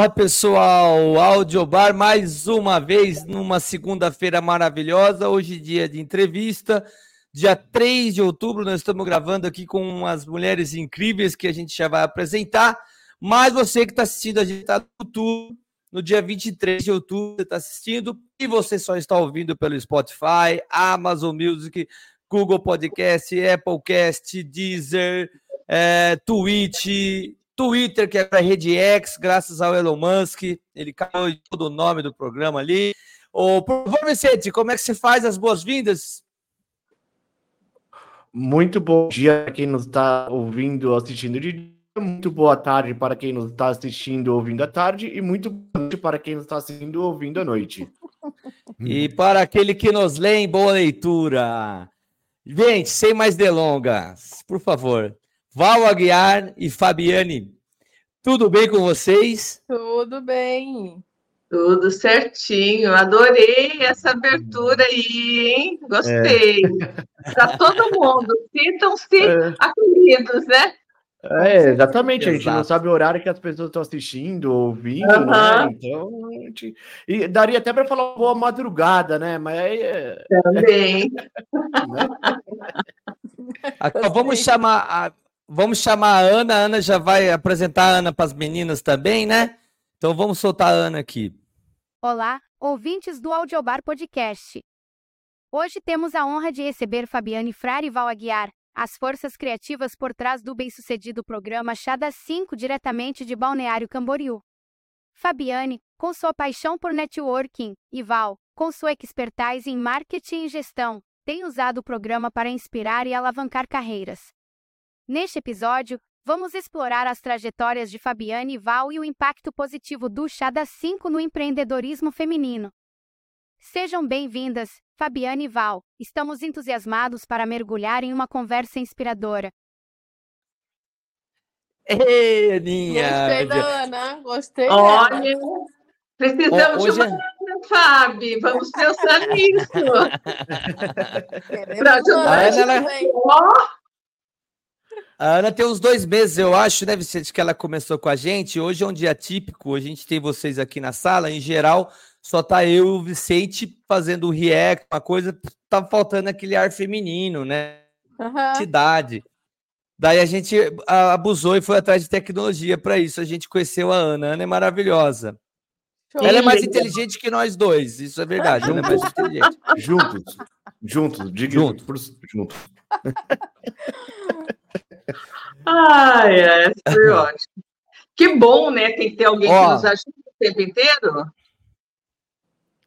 Fala pessoal, Audiobar mais uma vez numa segunda-feira maravilhosa, hoje dia de entrevista, dia 3 de outubro, nós estamos gravando aqui com umas mulheres incríveis que a gente já vai apresentar, mas você que está assistindo a gente está no YouTube, no dia 23 de outubro você está assistindo, e você só está ouvindo pelo Spotify, Amazon Music, Google Podcast, Applecast, Deezer, é, Twitch, Twitter, que é a Rede X, graças ao Elon Musk, ele caiu todo o nome do programa ali. Ô, por favor, Vicente, como é que você faz as boas-vindas? Muito bom dia para quem nos está ouvindo, assistindo de dia. Muito boa tarde para quem nos está assistindo, ouvindo à tarde. E muito boa noite para quem nos está assistindo, ouvindo à noite. E para aquele que nos lê em boa leitura. Gente, sem mais delongas, por favor, Val Aguiar e Fabiane, tudo bem com vocês? Tudo bem. Tudo certinho. Adorei essa abertura aí, hein? Gostei. É. Para todo mundo. Sintam-se é. acolhidos, né? É, exatamente. Exato. A gente não sabe o horário que as pessoas estão assistindo, ouvindo, uhum. né? Então, gente... e daria até para falar boa madrugada, né? Mas aí. É... Também. né? Então, vamos chamar a Vamos chamar a Ana. A Ana já vai apresentar a Ana para as meninas também, né? Então vamos soltar a Ana aqui. Olá, ouvintes do Audiobar Podcast. Hoje temos a honra de receber Fabiane Frari e Val Aguiar, as forças criativas por trás do bem-sucedido programa Chá das 5 diretamente de Balneário Camboriú. Fabiane, com sua paixão por networking, e Val, com sua expertise em marketing e gestão, tem usado o programa para inspirar e alavancar carreiras. Neste episódio, vamos explorar as trajetórias de Fabiane e Val e o impacto positivo do Chá das 5 no empreendedorismo feminino. Sejam bem-vindas, Fabiane e Val. Estamos entusiasmados para mergulhar em uma conversa inspiradora. Ei, Aninha! Gostei da Ana, gostei. Olha, precisamos Hoje... de uma é- Fábio, vamos pensar nisso. Para ajudar Ana, ela... A Ana tem uns dois meses, eu acho, né, Vicente, que ela começou com a gente. Hoje é um dia típico, a gente tem vocês aqui na sala. Em geral, só tá eu e o Vicente fazendo o react, uma coisa. Tá faltando aquele ar feminino, né? Uhum. Cidade. Daí a gente abusou e foi atrás de tecnologia para isso. A gente conheceu a Ana. A Ana é maravilhosa. Ela é mais inteligente que nós dois, isso é verdade. Ela é mais inteligente. Juntos. Juntos, diga juntos. Juntos. Ai, é, foi ótimo. Que bom, né? Tem que ter alguém Ó, que nos ajude o tempo inteiro.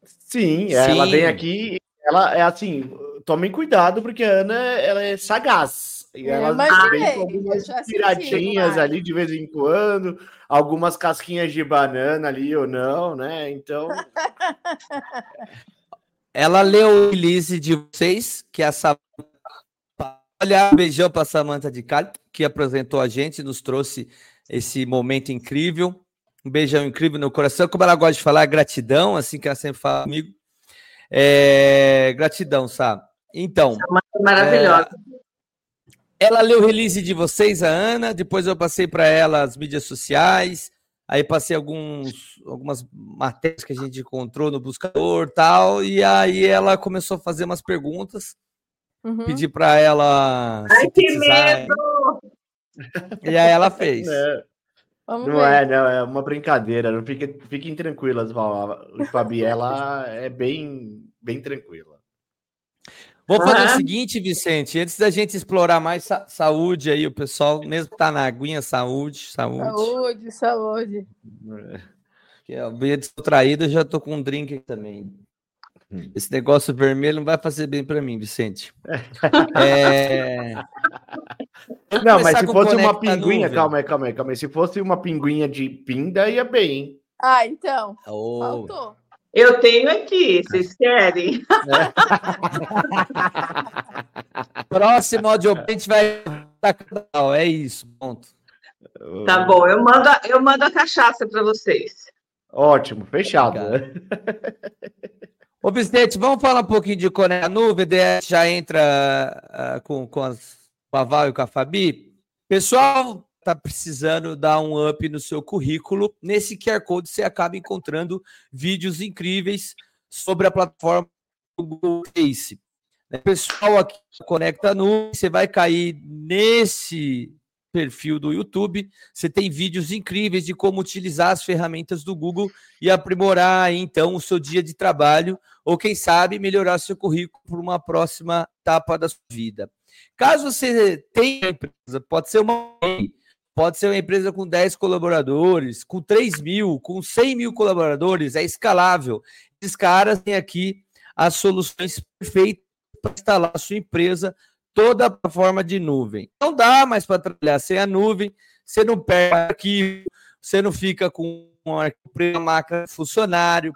Sim, sim, ela vem aqui, ela é assim, tomem cuidado, porque a Ana ela é sagaz. E ela vem com algumas piradinhas ali de vez em quando, algumas casquinhas de banana ali ou não, né? Então. ela leu o release de vocês, que é essa Olha, beijão para Samanta de Cali, que apresentou a gente, nos trouxe esse momento incrível. Um beijão incrível no coração. Como ela gosta de falar, gratidão, assim que ela sempre fala comigo. É, gratidão, sabe? Então. Maravilhosa. É, ela leu o release de vocês, a Ana, depois eu passei para ela as mídias sociais, aí passei alguns, algumas matérias que a gente encontrou no buscador tal, e aí ela começou a fazer umas perguntas. Uhum. Pedi para ela. Ai, que medo! E aí ela fez. É. não ver. é, não, é uma brincadeira. Não fiquem, fiquem tranquilas, Fabi. Ela é bem, bem tranquila. Vou fazer uhum. o seguinte, Vicente, antes da gente explorar mais sa saúde aí, o pessoal, mesmo que tá na aguinha, saúde, saúde. Saúde, saúde. É. Que é bem distraído, eu já tô com um drink também. Hum. Esse negócio vermelho não vai fazer bem para mim, Vicente. é... Não, mas se fosse uma pinguinha, calma aí, calma aí, calma aí. Se fosse uma pinguinha de pinda, ia bem. Ah, então. Oh. Faltou. Eu tenho aqui, vocês querem? É. Próximo audio a gente vai. É isso, ponto. Tá bom, eu mando, eu mando a cachaça para vocês. Ótimo, fechado. Ô, Vicente, vamos falar um pouquinho de Coné Nuvem, daí já entra uh, com, com, as, com a Val e com a Fabi. Pessoal, está precisando dar um up no seu currículo. Nesse QR Code você acaba encontrando vídeos incríveis sobre a plataforma do Google Face. Né, pessoal aqui Conecta Nu, você vai cair nesse perfil do YouTube. Você tem vídeos incríveis de como utilizar as ferramentas do Google e aprimorar então o seu dia de trabalho, ou quem sabe melhorar seu currículo para uma próxima etapa da sua vida. Caso você tenha empresa, pode ser uma pode ser uma empresa com 10 colaboradores, com 3 mil, com 100 mil colaboradores, é escalável. Esses caras têm aqui as soluções perfeitas para instalar a sua empresa toda a forma de nuvem. Não dá mais para trabalhar sem a nuvem, você não perde arquivo, você não fica com uma máquina funcionário.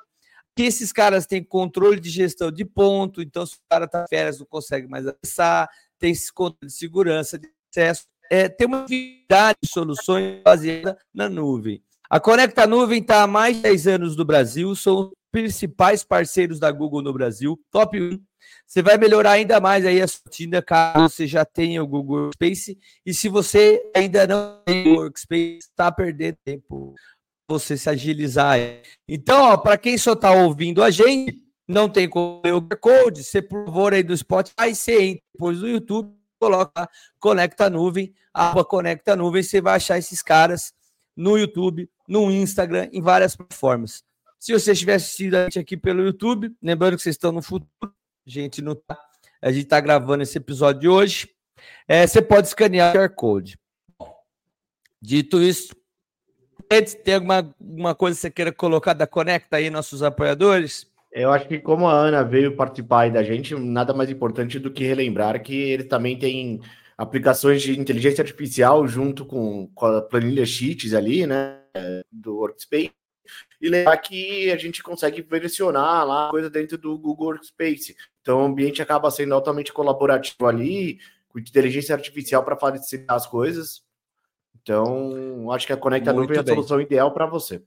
Que esses caras têm controle de gestão de ponto, então se o cara está férias não consegue mais acessar, tem esse controle de segurança, de acesso, é, tem uma infinidade de soluções baseadas na nuvem. A Conecta Nuvem está há mais de 10 anos no Brasil, são os principais parceiros da Google no Brasil, top 1 você vai melhorar ainda mais aí a sua rotina caso você já tenha o Google Workspace. E se você ainda não tem o Workspace, está perdendo tempo você se agilizar. Então, para quem só está ouvindo a gente, não tem como o Code, você por favor aí do Spotify, você entra depois do YouTube, coloca Conecta Nuvem, aba Conecta Nuvem, você vai achar esses caras no YouTube, no Instagram, em várias plataformas. Se você estiver assistindo a gente aqui pelo YouTube, lembrando que vocês estão no futuro, a gente não tá, a gente está gravando esse episódio de hoje. É, você pode escanear o QR Code. Dito isso, tem alguma, alguma coisa que você queira colocar da Conecta aí, nossos apoiadores? Eu acho que como a Ana veio participar da gente, nada mais importante do que relembrar que ele também tem aplicações de inteligência artificial junto com, com a planilha Sheets ali, né, do Workspace, e lembrar que a gente consegue versionar lá coisa dentro do Google Workspace. Então o ambiente acaba sendo altamente colaborativo ali, com inteligência artificial para facilitar as coisas. Então, acho que a Conecta Nuvem é a solução ideal para você.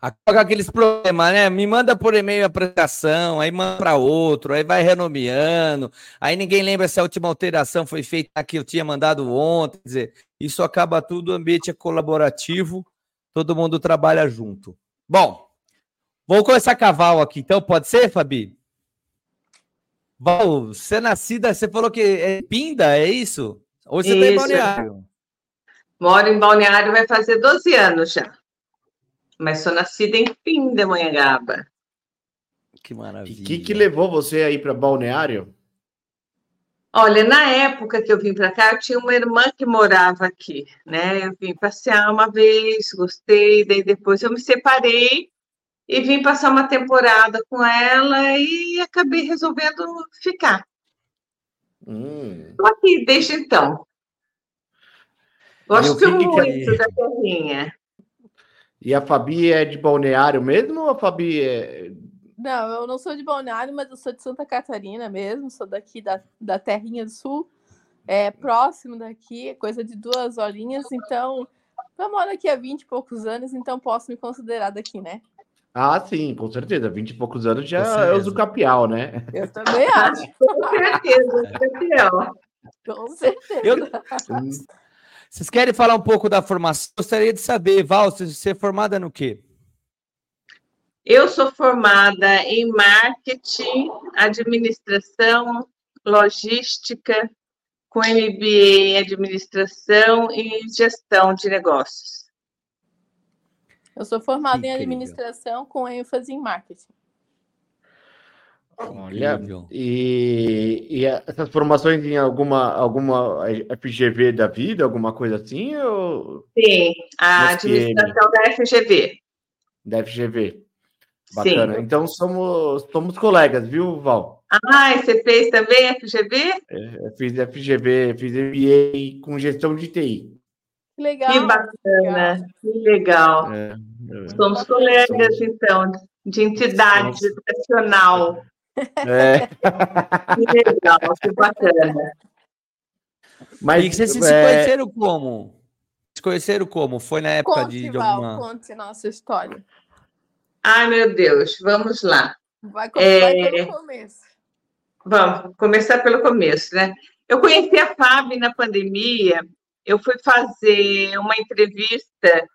Acaba aqueles problemas, né? Me manda por e-mail a apresentação, aí manda para outro, aí vai renomeando, aí ninguém lembra se a última alteração foi feita que eu tinha mandado ontem. Quer dizer, isso acaba tudo, o ambiente é colaborativo, todo mundo trabalha junto. Bom, vou começar cavalo aqui, então pode ser, Fabi? Val, você é nascida, você falou que é Pinda, é isso? Ou você está em Balneário? Moro em Balneário, vai fazer 12 anos já. Mas sou nascida em Pinda, Manhangaba. Que maravilha. O que, que levou você aí para Balneário? Olha, na época que eu vim para cá, eu tinha uma irmã que morava aqui, né? Eu vim passear uma vez, gostei, daí depois eu me separei e vim passar uma temporada com ela e acabei resolvendo ficar. Estou hum. aqui desde então. Gosto muito da terrinha. E a Fabi é de Balneário mesmo ou a Fabi é... Não, eu não sou de Balneário, mas eu sou de Santa Catarina mesmo, sou daqui da, da Terrinha do Sul, é próximo daqui, coisa de duas horinhas, então eu moro aqui há 20 e poucos anos, então posso me considerar daqui, né? Ah, sim, com certeza. Vinte e poucos anos já é o Zucapial, né? Eu também acho. com certeza, Zucapial. Com certeza. Eu... Vocês querem falar um pouco da formação? Gostaria de saber, Val, você é formada no quê? Eu sou formada em marketing, administração, logística, com MBA em administração e gestão de negócios. Eu sou formada em administração com ênfase em marketing. Olha, e, e, essas formações em alguma, alguma FGV da vida, alguma coisa assim? Ou... Sim, a administração da FGV. Da FGV. Bacana. Sim. Então somos, somos colegas, viu, Val? Ah, e você fez também FGV? É, fiz FGV, fiz MBA com gestão de TI. Que legal. Que bacana, que legal. É, é. Somos colegas, Somos... então, de entidade Somos... educacional. É. Que legal, que bacana. Mas e vocês se é... conheceram como? Se conheceram como? Foi na época conte, de, de alguma... Val, conte nossa história. Ai, meu Deus, vamos lá. Vai começar é... pelo começo. Vamos começar pelo começo, né? Eu conheci a Fábio na pandemia eu fui fazer uma entrevista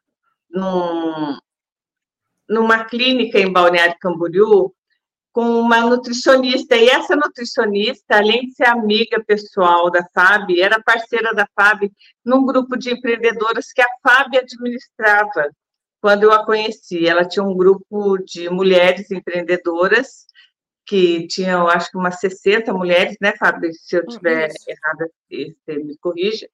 num, numa clínica em Balneário Camboriú com uma nutricionista, e essa nutricionista, além de ser amiga pessoal da FAB, era parceira da FAB num grupo de empreendedoras que a FAB administrava quando eu a conheci. Ela tinha um grupo de mulheres empreendedoras, que tinham, acho que umas 60 mulheres, né, Fábio? Se eu estiver errada, você me corrija.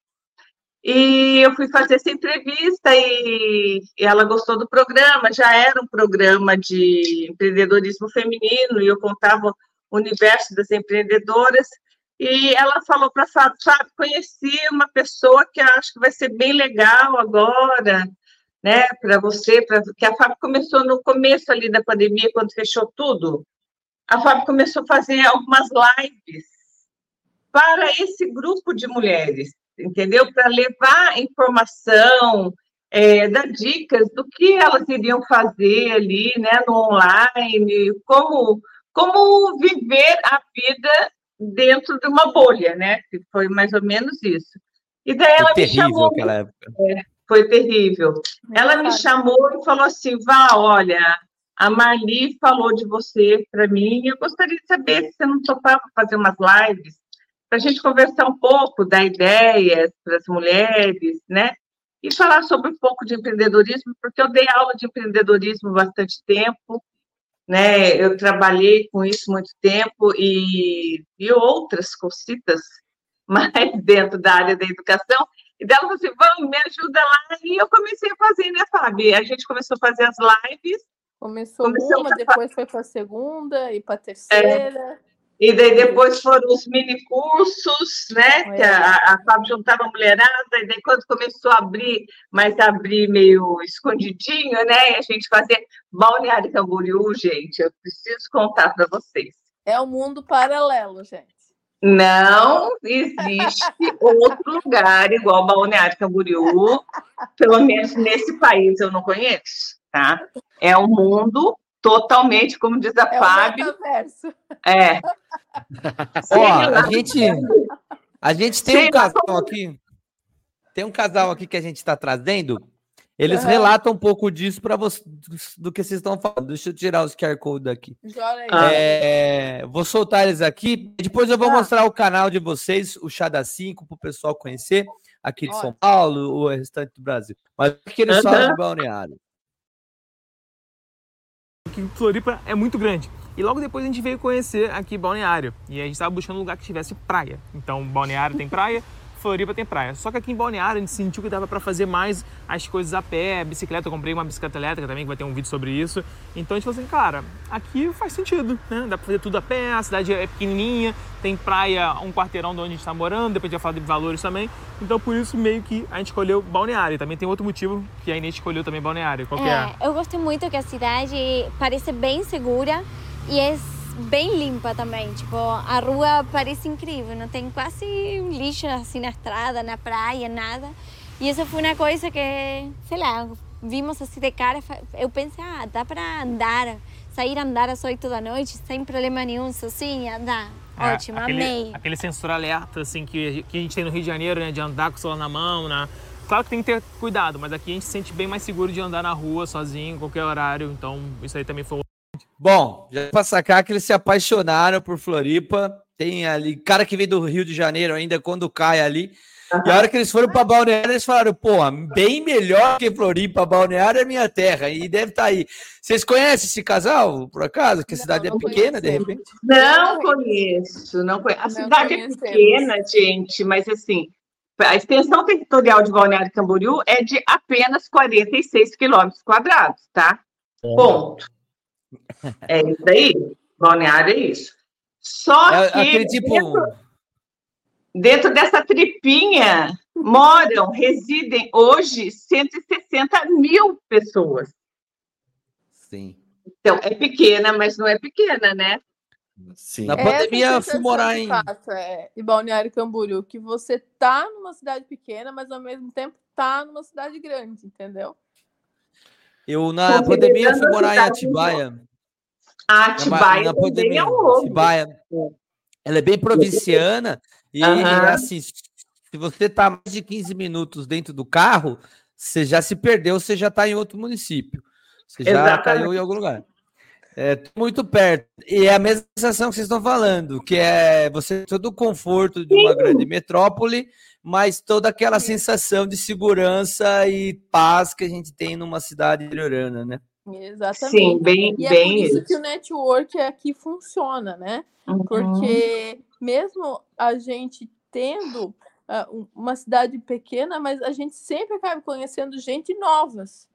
E eu fui fazer essa entrevista e, ela gostou do programa. Já era um programa de empreendedorismo feminino e eu contava o universo das empreendedoras. E ela falou para a Fábio, Fábio, conheci uma pessoa que acho que vai ser bem legal agora, né, para você, pra, que a Fábio começou no começo ali da pandemia, quando fechou tudo. A Fábio começou a fazer algumas lives para esse grupo de mulheres entendeu? Para levar informação, é, dar dicas do que elas iriam fazer ali, né, no online, como, como viver a vida dentro de uma bolha, né? Que foi mais ou menos isso. E daí ela foi me chamou. Aquela época. É, foi terrível. Ela me chamou e falou assim: Vá, olha, a Marli falou de você para mim, eu gostaria de saber se você não topava fazer umas lives para a gente conversar um pouco da ideia para as mulheres, né? E falar sobre um pouco de empreendedorismo, porque eu dei aula de empreendedorismo bastante tempo, né? Eu trabalhei com isso muito tempo e, e outras cositas mais dentro da área da educação. E dela falou assim: vamos, me ajuda lá. E eu comecei a fazer, né, Fábio? A gente começou a fazer as lives. Começou uma, depois foi para a segunda e para a terceira. É. E daí depois foram os mini cursos, né? Que a, a Fábio juntava a mulherada, e daí quando começou a abrir, mas abrir meio escondidinho, né? E a gente fazia Balneário Camboriú, gente, eu preciso contar para vocês. É um mundo paralelo, gente. Não existe outro lugar igual Balneário Camboriú, pelo menos nesse país eu não conheço, tá? É um mundo totalmente, como diz a é Fábio. É. Ó, a gente, a gente tem um casal aqui. Tem um casal aqui que a gente está trazendo. Eles uhum. relatam um pouco disso para você do que vocês estão falando. Deixa eu tirar os QR Code daqui. É, vou soltar eles aqui. Depois eu vou ah. mostrar o canal de vocês, o Chá da 5, para o pessoal conhecer aqui de São Paulo, o restante do Brasil. Mas o que eles uhum. falam de balneário? que Floripa é muito grande. E logo depois a gente veio conhecer aqui Balneário. E a gente estava buscando um lugar que tivesse praia. Então, Balneário tem praia, Floripa tem praia. Só que aqui em Balneário a gente sentiu que dava para fazer mais as coisas a pé, bicicleta. Eu comprei uma bicicleta elétrica também, que vai ter um vídeo sobre isso. Então a gente falou assim, cara, aqui faz sentido, né? Dá para fazer tudo a pé, a cidade é pequenininha, tem praia um quarteirão de onde a gente está morando, depois a gente vai falar de valores também. Então por isso meio que a gente escolheu Balneário. Também tem outro motivo que a Inês escolheu também Balneário. Qual é, é? Eu gosto muito que a cidade parece bem segura e é bem limpa também. Tipo, a rua parece incrível, não tem quase lixo assim na estrada, na praia, nada. E isso foi uma coisa que, sei lá, vimos assim de cara, eu pensei, ah, dá para andar, sair a andar às 8 da noite sem problema nenhum, sozinha, dá. É, Ótimo, aquele, amei. Aquele sensor alerta, assim, que, que a gente tem no Rio de Janeiro, né, de andar com o celular na mão, né? Claro que tem que ter cuidado, mas aqui a gente se sente bem mais seguro de andar na rua sozinho, em qualquer horário, então isso aí também foi Bom, já para sacar que eles se apaixonaram por Floripa. Tem ali, cara que vem do Rio de Janeiro ainda, quando cai ali. Uhum. E a hora que eles foram para Balneário, eles falaram: pô, bem melhor que Floripa, Balneário é minha terra. E deve estar tá aí. Vocês conhecem esse casal, por acaso? Que a cidade não, é pequena, de repente? Não conheço, não conheço. A não cidade é pequena, gente, mas assim, a extensão territorial de Balneário Camboriú é de apenas 46 quilômetros quadrados, tá? Ponto. É isso aí. Balneário é isso. Só é, que tipo... dentro, dentro dessa tripinha moram, residem hoje 160 mil pessoas. Sim. Então, é pequena, mas não é pequena, né? Sim. Na pandemia, eu fui morar em. Fato, é, em Balneário Camboriú, que você tá numa cidade pequena, mas ao mesmo tempo tá numa cidade grande, entendeu? Eu, na pandemia, fui morar em Atibaia. A Atibaia na, na pandemia, é um Atibaia, ela é bem provinciana e uhum. assim, Se você está mais de 15 minutos dentro do carro, você já se perdeu, você já está em outro município. Você já Exatamente. caiu em algum lugar. É muito perto. E é a mesma sensação que vocês estão falando, que é você todo o conforto de uma Sim. grande metrópole, mas toda aquela sensação de segurança e paz que a gente tem numa cidade interiorana, né? Exatamente. Sim, bem, e é bem por isso, isso que o network aqui funciona, né? Uhum. Porque mesmo a gente tendo uh, uma cidade pequena, mas a gente sempre acaba conhecendo gente novas.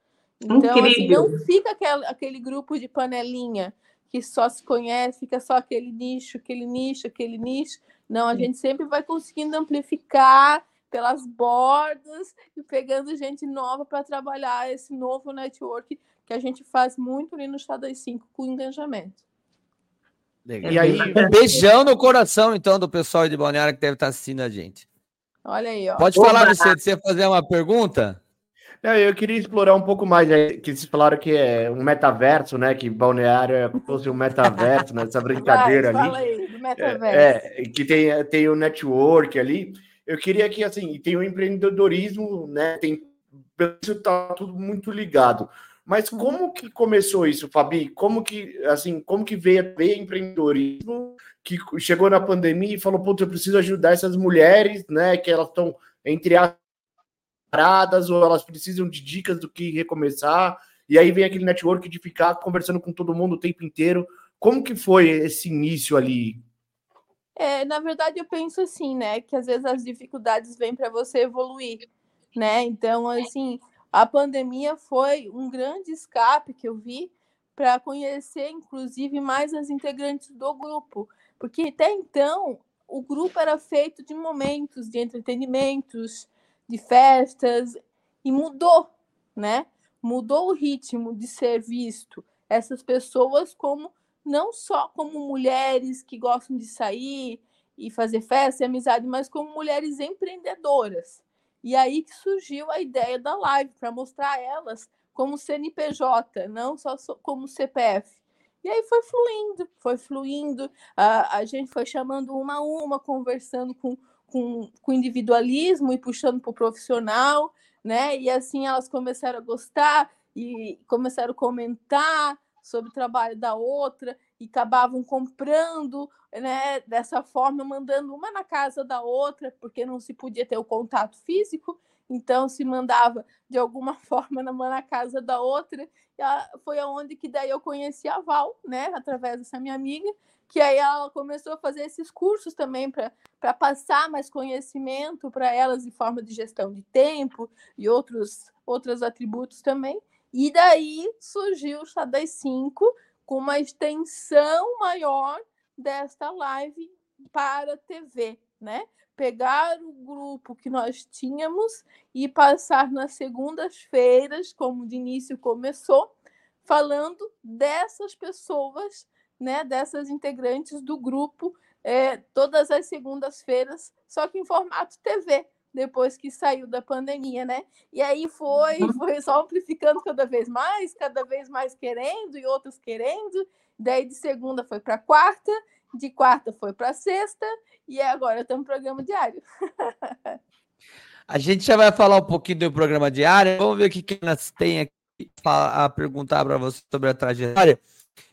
Então, assim, não fica aquele, aquele grupo de panelinha que só se conhece, fica só aquele nicho, aquele nicho, aquele nicho. Não, a Sim. gente sempre vai conseguindo amplificar pelas bordas e pegando gente nova para trabalhar esse novo network que a gente faz muito ali no Chá das 5 com engajamento. Legal. E aí, um beijão no coração, então, do pessoal de Balneário que deve estar assistindo a gente. Olha aí, ó. Pode falar, você, você fazer uma pergunta? Eu queria explorar um pouco mais, né, que vocês falaram que é um metaverso, né? Que Balneário é fosse um metaverso, nessa né, brincadeira Vai, ali. Fala aí, do metaverso. É, é, que tem, tem o network ali. Eu queria que, assim, tem o empreendedorismo, né? Tem, isso tá tudo muito ligado. Mas como que começou isso, Fabi? Como que, assim, como que veio a ver empreendedorismo que chegou na pandemia e falou, putz, eu preciso ajudar essas mulheres, né? Que elas estão entre as paradas ou elas precisam de dicas do que recomeçar. E aí vem aquele network de ficar conversando com todo mundo o tempo inteiro. Como que foi esse início ali? É, na verdade, eu penso assim, né? Que às vezes as dificuldades vêm para você evoluir, né? Então, assim, a pandemia foi um grande escape que eu vi para conhecer, inclusive, mais as integrantes do grupo, porque até então o grupo era feito de momentos de entretenimentos, de festas, e mudou, né? Mudou o ritmo de ser visto essas pessoas como não só como mulheres que gostam de sair e fazer festa e amizade, mas como mulheres empreendedoras. E aí que surgiu a ideia da live, para mostrar elas como CNPJ, não só como CPF. E aí foi fluindo, foi fluindo, a, a gente foi chamando uma a uma, conversando com, com, com individualismo e puxando para o profissional, né? E assim elas começaram a gostar e começaram a comentar sobre o trabalho da outra e acabavam comprando, né, dessa forma, mandando uma na casa da outra, porque não se podia ter o contato físico, então se mandava de alguma forma uma na casa da outra. E foi aonde que daí eu conheci a Val, né, através dessa minha amiga, que aí ela começou a fazer esses cursos também para passar mais conhecimento para elas em forma de gestão de tempo e outros outros atributos também. E daí surgiu o Chá das 5 com uma extensão maior desta live para TV, né? Pegar o grupo que nós tínhamos e passar nas segundas-feiras, como de início começou, falando dessas pessoas, né? Dessas integrantes do grupo, é, todas as segundas-feiras, só que em formato TV, depois que saiu da pandemia, né? E aí foi, uhum. foi só amplificando cada vez mais, cada vez mais querendo e outros querendo. Daí de segunda foi para quarta, de quarta foi para sexta e agora estamos no programa diário. A gente já vai falar um pouquinho do programa diário. Vamos ver o que elas têm aqui a perguntar para você sobre a trajetória.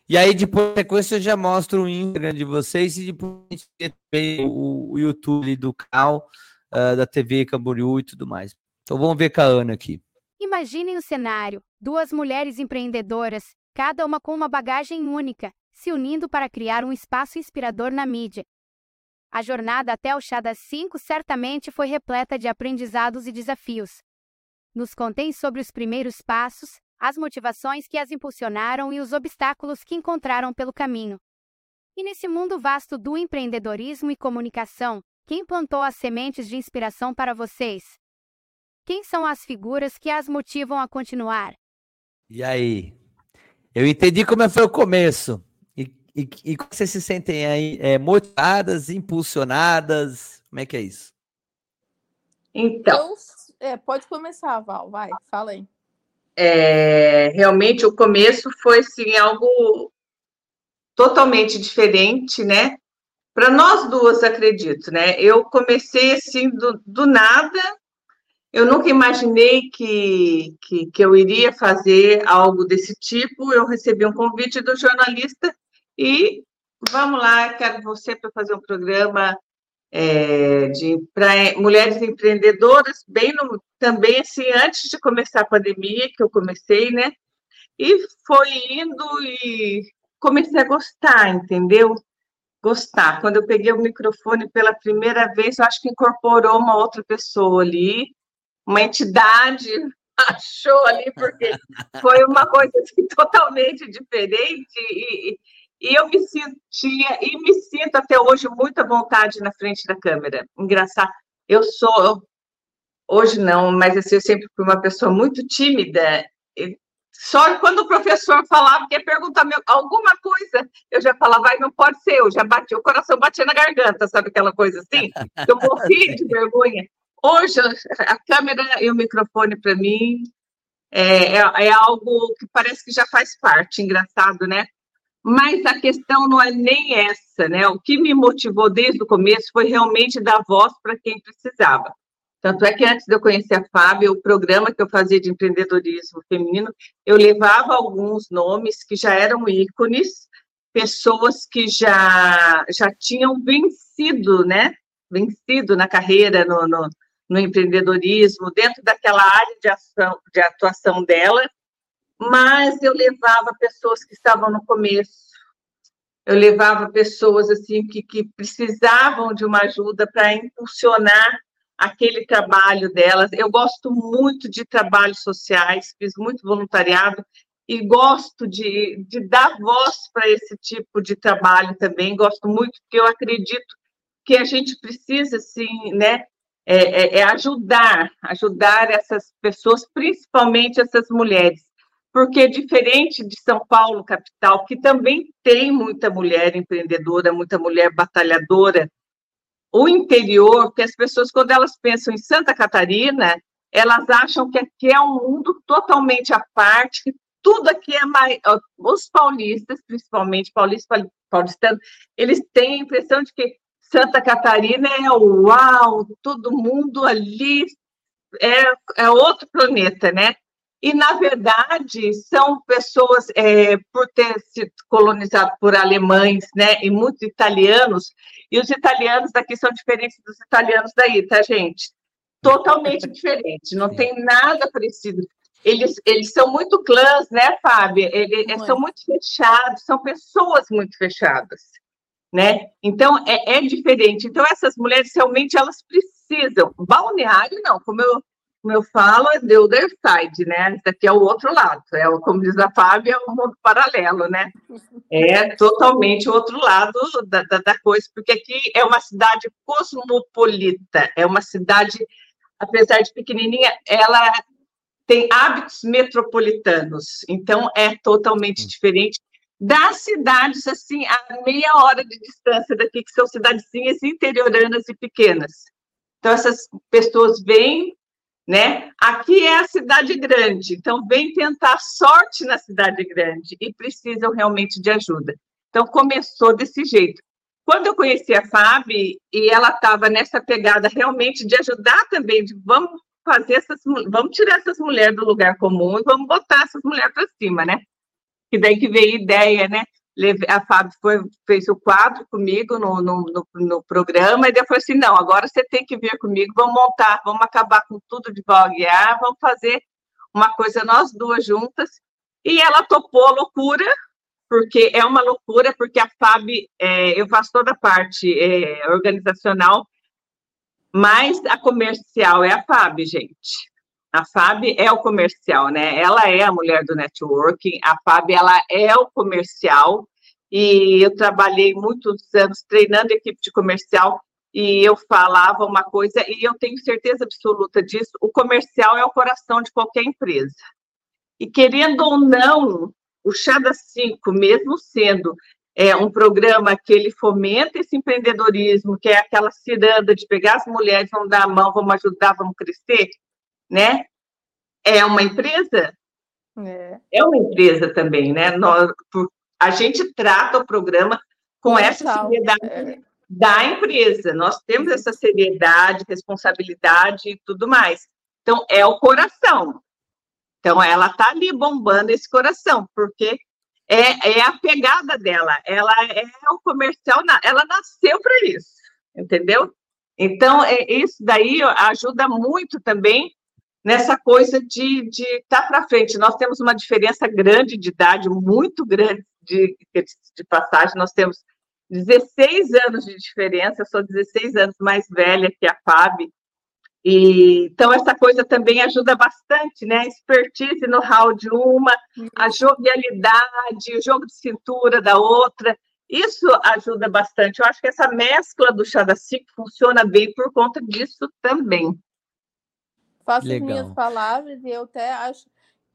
E aí, depois, na sequência, eu já mostro o Instagram de vocês e depois a gente tem o YouTube do canal uh, da TV Camboriú e tudo mais. Então vamos ver com a Ana aqui. Imaginem o cenário: duas mulheres empreendedoras, cada uma com uma bagagem única, se unindo para criar um espaço inspirador na mídia. A jornada até o Chá das 5 certamente foi repleta de aprendizados e desafios. Nos contem sobre os primeiros passos, as motivações que as impulsionaram e os obstáculos que encontraram pelo caminho. E nesse mundo vasto do empreendedorismo e comunicação, quem plantou as sementes de inspiração para vocês? Quem são as figuras que as motivam a continuar? E aí? Eu entendi como foi o começo. E, e, e vocês se sentem aí é, motivadas, impulsionadas? Como é que é isso? Então. é, pode começar, Val, vai, fala aí. É, realmente o começo foi assim, algo totalmente diferente, né? Para nós duas, acredito, né? Eu comecei assim do, do nada. Eu nunca imaginei que, que, que eu iria fazer algo desse tipo. Eu recebi um convite do jornalista e vamos lá, quero você para fazer um programa é, de pra, mulheres empreendedoras, bem no, também assim, antes de começar a pandemia, que eu comecei, né? E foi indo e comecei a gostar, entendeu? gostar. Quando eu peguei o microfone pela primeira vez, eu acho que incorporou uma outra pessoa ali, uma entidade achou ali, porque foi uma coisa assim, totalmente diferente e, e eu me sentia e me sinto até hoje muito à vontade na frente da câmera. Engraçado, eu sou hoje não, mas assim, eu sempre fui uma pessoa muito tímida só quando o professor falava que ia perguntar alguma coisa, eu já falava, vai, não pode ser, eu já bati, o coração batia na garganta, sabe aquela coisa assim? Eu morri de vergonha. Hoje, a câmera e o microfone, para mim, é, é, é, algo que parece que já faz parte, engraçado, né? Mas a questão não é nem essa, né? O que me motivou desde o começo foi realmente dar voz para quem precisava. Tanto é que antes de eu conhecer a Fábio, o programa que eu fazia de empreendedorismo feminino, eu levava alguns nomes que já eram ícones, pessoas que já, já tinham vencido, né? Vencido na carreira, no, no, no empreendedorismo, dentro daquela área de, ação, de atuação dela, mas eu levava pessoas que estavam no começo, eu levava pessoas assim que, que precisavam de uma ajuda para impulsionar aquele trabalho delas. Eu gosto muito de trabalhos sociais, fiz muito voluntariado e gosto de, de dar voz para esse tipo de trabalho também. Gosto muito, porque eu acredito que a gente precisa, sim, né, é, é, é ajudar, ajudar essas pessoas, principalmente essas mulheres. Porque diferente de São Paulo, capital, que também tem muita mulher empreendedora, muita mulher batalhadora, o interior, porque as pessoas, quando elas pensam em Santa Catarina, elas acham que aqui é um mundo totalmente à parte, que tudo aqui é mais. Os paulistas, principalmente paulistas, paulistanos, eles têm a impressão de que Santa Catarina é uau, todo mundo ali é, é outro planeta, né? E, na verdade, são pessoas, é, por ter sido colonizado por alemães, né, e muitos italianos, e os italianos daqui são diferentes dos italianos daí, tá, gente? Totalmente diferente, não tem nada parecido. Eles, eles são muito clãs, né, Fábio? Eles são muito fechados, são pessoas muito fechadas, né? Então, é, é diferente. Então, essas mulheres, realmente, elas precisam. Balneário, não, como eu como eu falo, é the other side, né? Isso aqui é o outro lado, é o, como diz a Fábia, é um mundo paralelo, né? É totalmente o outro lado da, da, da, coisa, porque aqui é uma cidade cosmopolita, é uma cidade, apesar de pequenininha, ela tem hábitos metropolitanos, então é totalmente diferente das cidades, assim, a meia hora de distância daqui, que são cidadezinhas interioranas e pequenas. Então, essas pessoas vêm né? Aqui é a cidade grande, então vem tentar sorte na cidade grande e precisam realmente de ajuda. Então começou desse jeito. Quando eu conheci a Fábio e ela estava nessa pegada realmente de ajudar também, de vamos fazer essas, vamos tirar essas mulheres do lugar comum e vamos botar essas mulheres para cima, né? Que daí que veio a ideia, né? A Fábio foi, fez o quadro comigo no, no, no, no programa, e depois assim, não, agora você tem que vir comigo, vamos montar, vamos acabar com tudo de Valguiar, vamos fazer uma coisa nós duas juntas, e ela topou a loucura, porque é uma loucura, porque a Fábio, é, eu faço toda a parte é, organizacional, mas a comercial é a Fábio, gente. A Fábio é o comercial, né? Ela é a mulher do networking, a Fábio ela é o comercial, e eu trabalhei muitos anos treinando equipe de comercial, e eu falava uma coisa, e eu tenho certeza absoluta disso, o comercial é o coração de qualquer empresa. E querendo ou não, o Chá das Cinco, mesmo sendo é, um programa que ele fomenta esse empreendedorismo, que é aquela ciranda de pegar as mulheres, vamos dar a mão, vamos ajudar, vamos crescer, né? É uma empresa? É, é uma empresa também, né? Nós, a gente trata o programa com essa seriedade. É. da empresa. Nós temos essa seriedade, responsabilidade e tudo mais. Então, é o coração. Então, ela está ali bombando esse coração, porque é, é a pegada dela. Ela é o comercial, ela nasceu para isso, entendeu? Então, é, isso daí ajuda muito também nessa coisa de estar tá para frente. Nós temos uma diferença grande de idade, muito grande de, de passagem. Nós temos 16 anos de diferença, eu sou 16 anos mais velha que a Fábio. E, então, essa coisa também ajuda bastante, né? A expertise no de uma, a jovialidade, o jogo de cintura da outra. Isso ajuda bastante. Eu acho que essa mescla do chá da SIC funciona bem por conta disso também. Faço Legal. as minhas palavras e eu até acho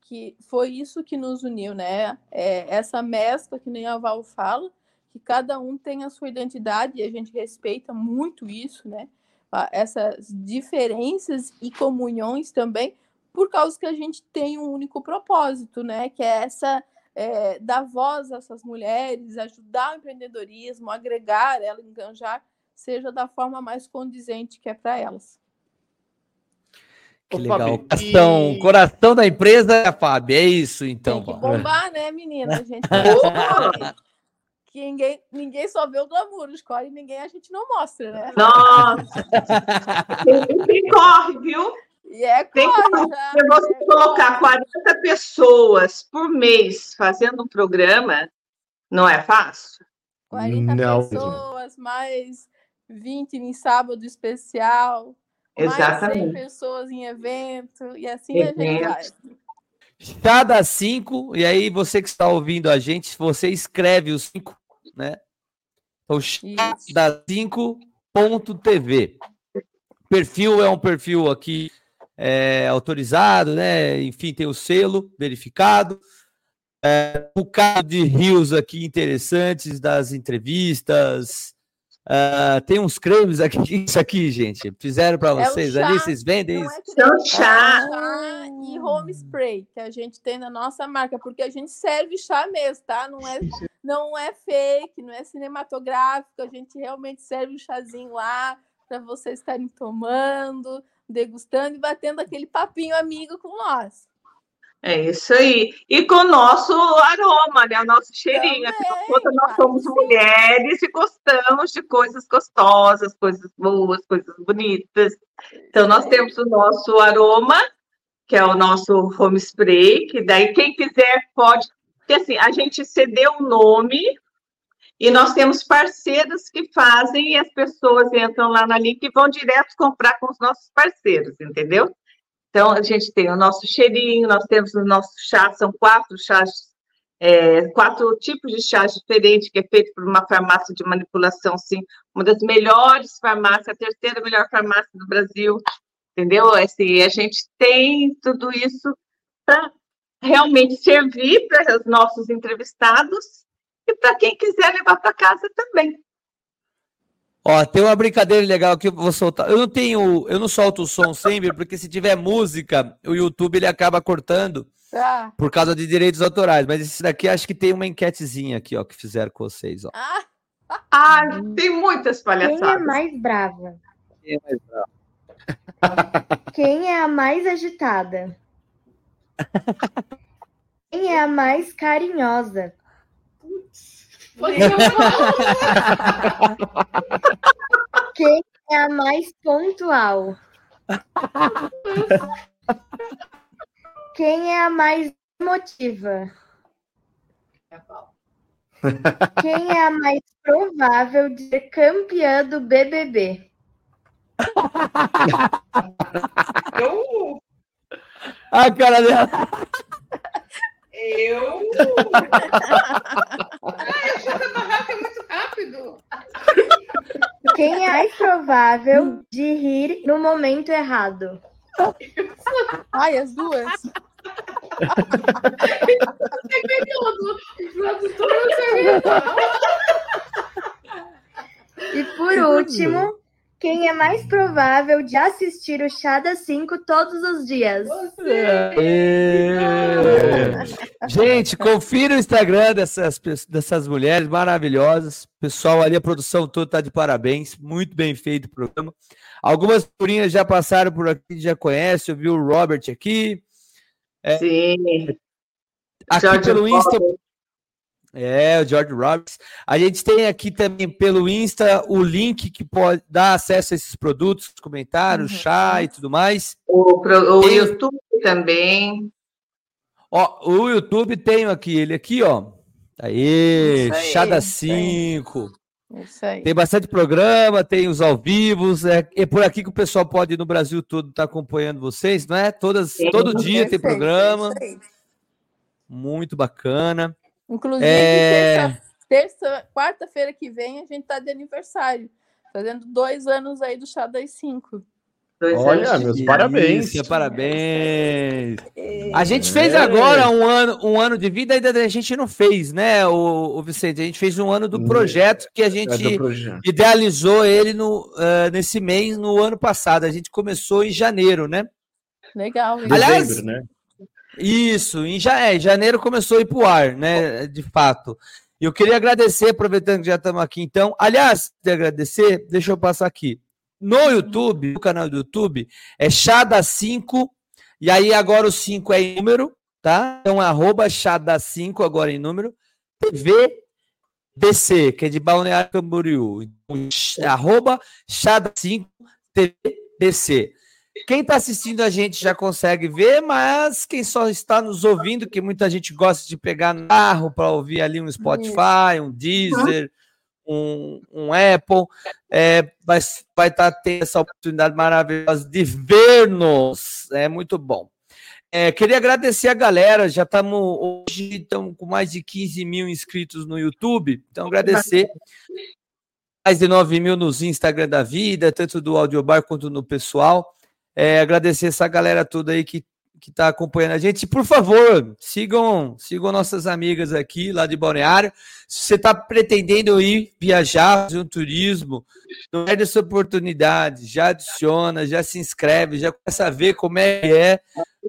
que foi isso que nos uniu, né? É essa mescla que nem a Val fala, que cada um tem a sua identidade e a gente respeita muito isso, né? Essas diferenças e comunhões também, por causa que a gente tem um único propósito, né? Que é essa é, dar voz a essas mulheres, ajudar o empreendedorismo, agregar ela, enganjar, seja da forma mais condizente que é para elas. Que Ô, legal. Coração, e... coração da empresa é a Fábio, é isso então. Tem que bombar, né, menina? A gente que ninguém, ninguém só vê o glamour, escolhe ninguém a gente não mostra, né? Nossa! Sempre corre, viu? E é Tem corre, que, você é colocar 40 pessoas por mês fazendo um programa, não é fácil? 40 não. pessoas, mais 20 em sábado especial. Exatamente. Mais 100 pessoas em evento, e assim evento. a gente vai. Cada cinco, e aí você que está ouvindo a gente, você escreve os cinco, né? Então, da 5.tv. Perfil é um perfil aqui é, autorizado, né? Enfim, tem o selo verificado. É, um bocado de rios aqui interessantes das entrevistas, Uh, tem uns cremes aqui, isso aqui, gente. Fizeram para é vocês é ali, vocês vendem isso? É, é chá. chá e home spray que a gente tem na nossa marca, porque a gente serve chá mesmo, tá? Não é, não é fake, não é cinematográfico, a gente realmente serve o chazinho lá para vocês estarem tomando, degustando e batendo aquele papinho amigo com nós. É isso aí. E com o nosso aroma, né? O nosso cheirinho. Afinal nós somos mulheres e gostamos de coisas gostosas, coisas boas, coisas bonitas. Então, nós temos o nosso aroma, que é o nosso home spray, que daí quem quiser pode. Porque assim, a gente cedeu o nome e nós temos parceiros que fazem e as pessoas entram lá na link e vão direto comprar com os nossos parceiros, entendeu? Então, a gente tem o nosso cheirinho, nós temos o nosso chá, são quatro chás, é, quatro tipos de chás diferentes, que é feito por uma farmácia de manipulação, sim, uma das melhores farmácias, a terceira melhor farmácia do Brasil, entendeu? Assim, a gente tem tudo isso para realmente servir para os nossos entrevistados e para quem quiser levar para casa também. Ó, tem uma brincadeira legal que eu vou soltar. Eu não tenho, eu não solto o som sempre, porque se tiver música, o YouTube ele acaba cortando ah. por causa de direitos autorais. Mas esse daqui acho que tem uma enquetezinha aqui, ó, que fizeram com vocês, ó. Ah, ah tem muitas palhaçadas. Quem é mais brava? Quem é mais brava? Quem é a mais agitada? Quem é a mais carinhosa? Putz. Quem é a mais pontual? Quem é a mais emotiva? Quem é a mais provável de ser campeã do BBB? Eu? A cara dela. Eu. Ai, eu sou barraca muito rápido. Quem é mais provável de rir no momento errado? Ai, as duas. E por último, quem é mais provável de assistir o Chá das 5 todos os dias? É. Gente, confira o Instagram dessas, dessas mulheres maravilhosas. Pessoal ali, a produção toda está de parabéns. Muito bem feito o programa. Algumas purinhas já passaram por aqui, já conhece. Eu vi o Robert aqui. É, Sim. Aqui George pelo Insta. É, o George Roberts. A gente tem aqui também pelo Insta o link que pode dar acesso a esses produtos, comentários, uhum. chá e tudo mais. O, pro, o tem... YouTube também. Ó, o YouTube tem aqui, ele aqui, ó. Aí, aí chá das 5. Tem bastante programa, tem os ao vivos. É, é por aqui que o pessoal pode ir no Brasil todo estar tá acompanhando vocês, não é? Todas, todo dia tem programa. Muito bacana. Inclusive, é... terça, terça quarta-feira que vem, a gente está de aniversário. Fazendo dois anos aí do Chá das Cinco. Olha, meus parabéns. Isso, parabéns. A gente fez agora um ano, um ano de vida, ainda a gente não fez, né, o, o Vicente? A gente fez um ano do hum. projeto que a é gente é idealizou ele no, uh, nesse mês, no ano passado. A gente começou em janeiro, né? Legal. Aliás, Dezembro, né? Isso, em, ja, é, em janeiro começou a ir para o ar, né? De fato. Eu queria agradecer, aproveitando que já estamos aqui, então. Aliás, de agradecer, deixa eu passar aqui. No YouTube, no canal do YouTube, é Chada5, e aí agora o 5 é em número, tá? Então, arroba Chada5, agora em número, TV DC, que é de Balneário Camboriú. Então, arroba Chada5 TV DC. Quem está assistindo a gente já consegue ver, mas quem só está nos ouvindo, que muita gente gosta de pegar no carro para ouvir ali um Spotify, um Deezer, um, um Apple, é, vai estar tá tendo essa oportunidade maravilhosa de ver-nos. É muito bom. É, queria agradecer a galera, já estamos hoje estamos com mais de 15 mil inscritos no YouTube, então agradecer mais de 9 mil nos Instagram da vida, tanto do Audiobar quanto no pessoal. É, agradecer essa galera toda aí que que está acompanhando a gente. Por favor, sigam, sigam nossas amigas aqui lá de Balneário. Se você está pretendendo ir viajar, fazer um turismo, não perde essa oportunidade. Já adiciona, já se inscreve, já começa a ver como é que é,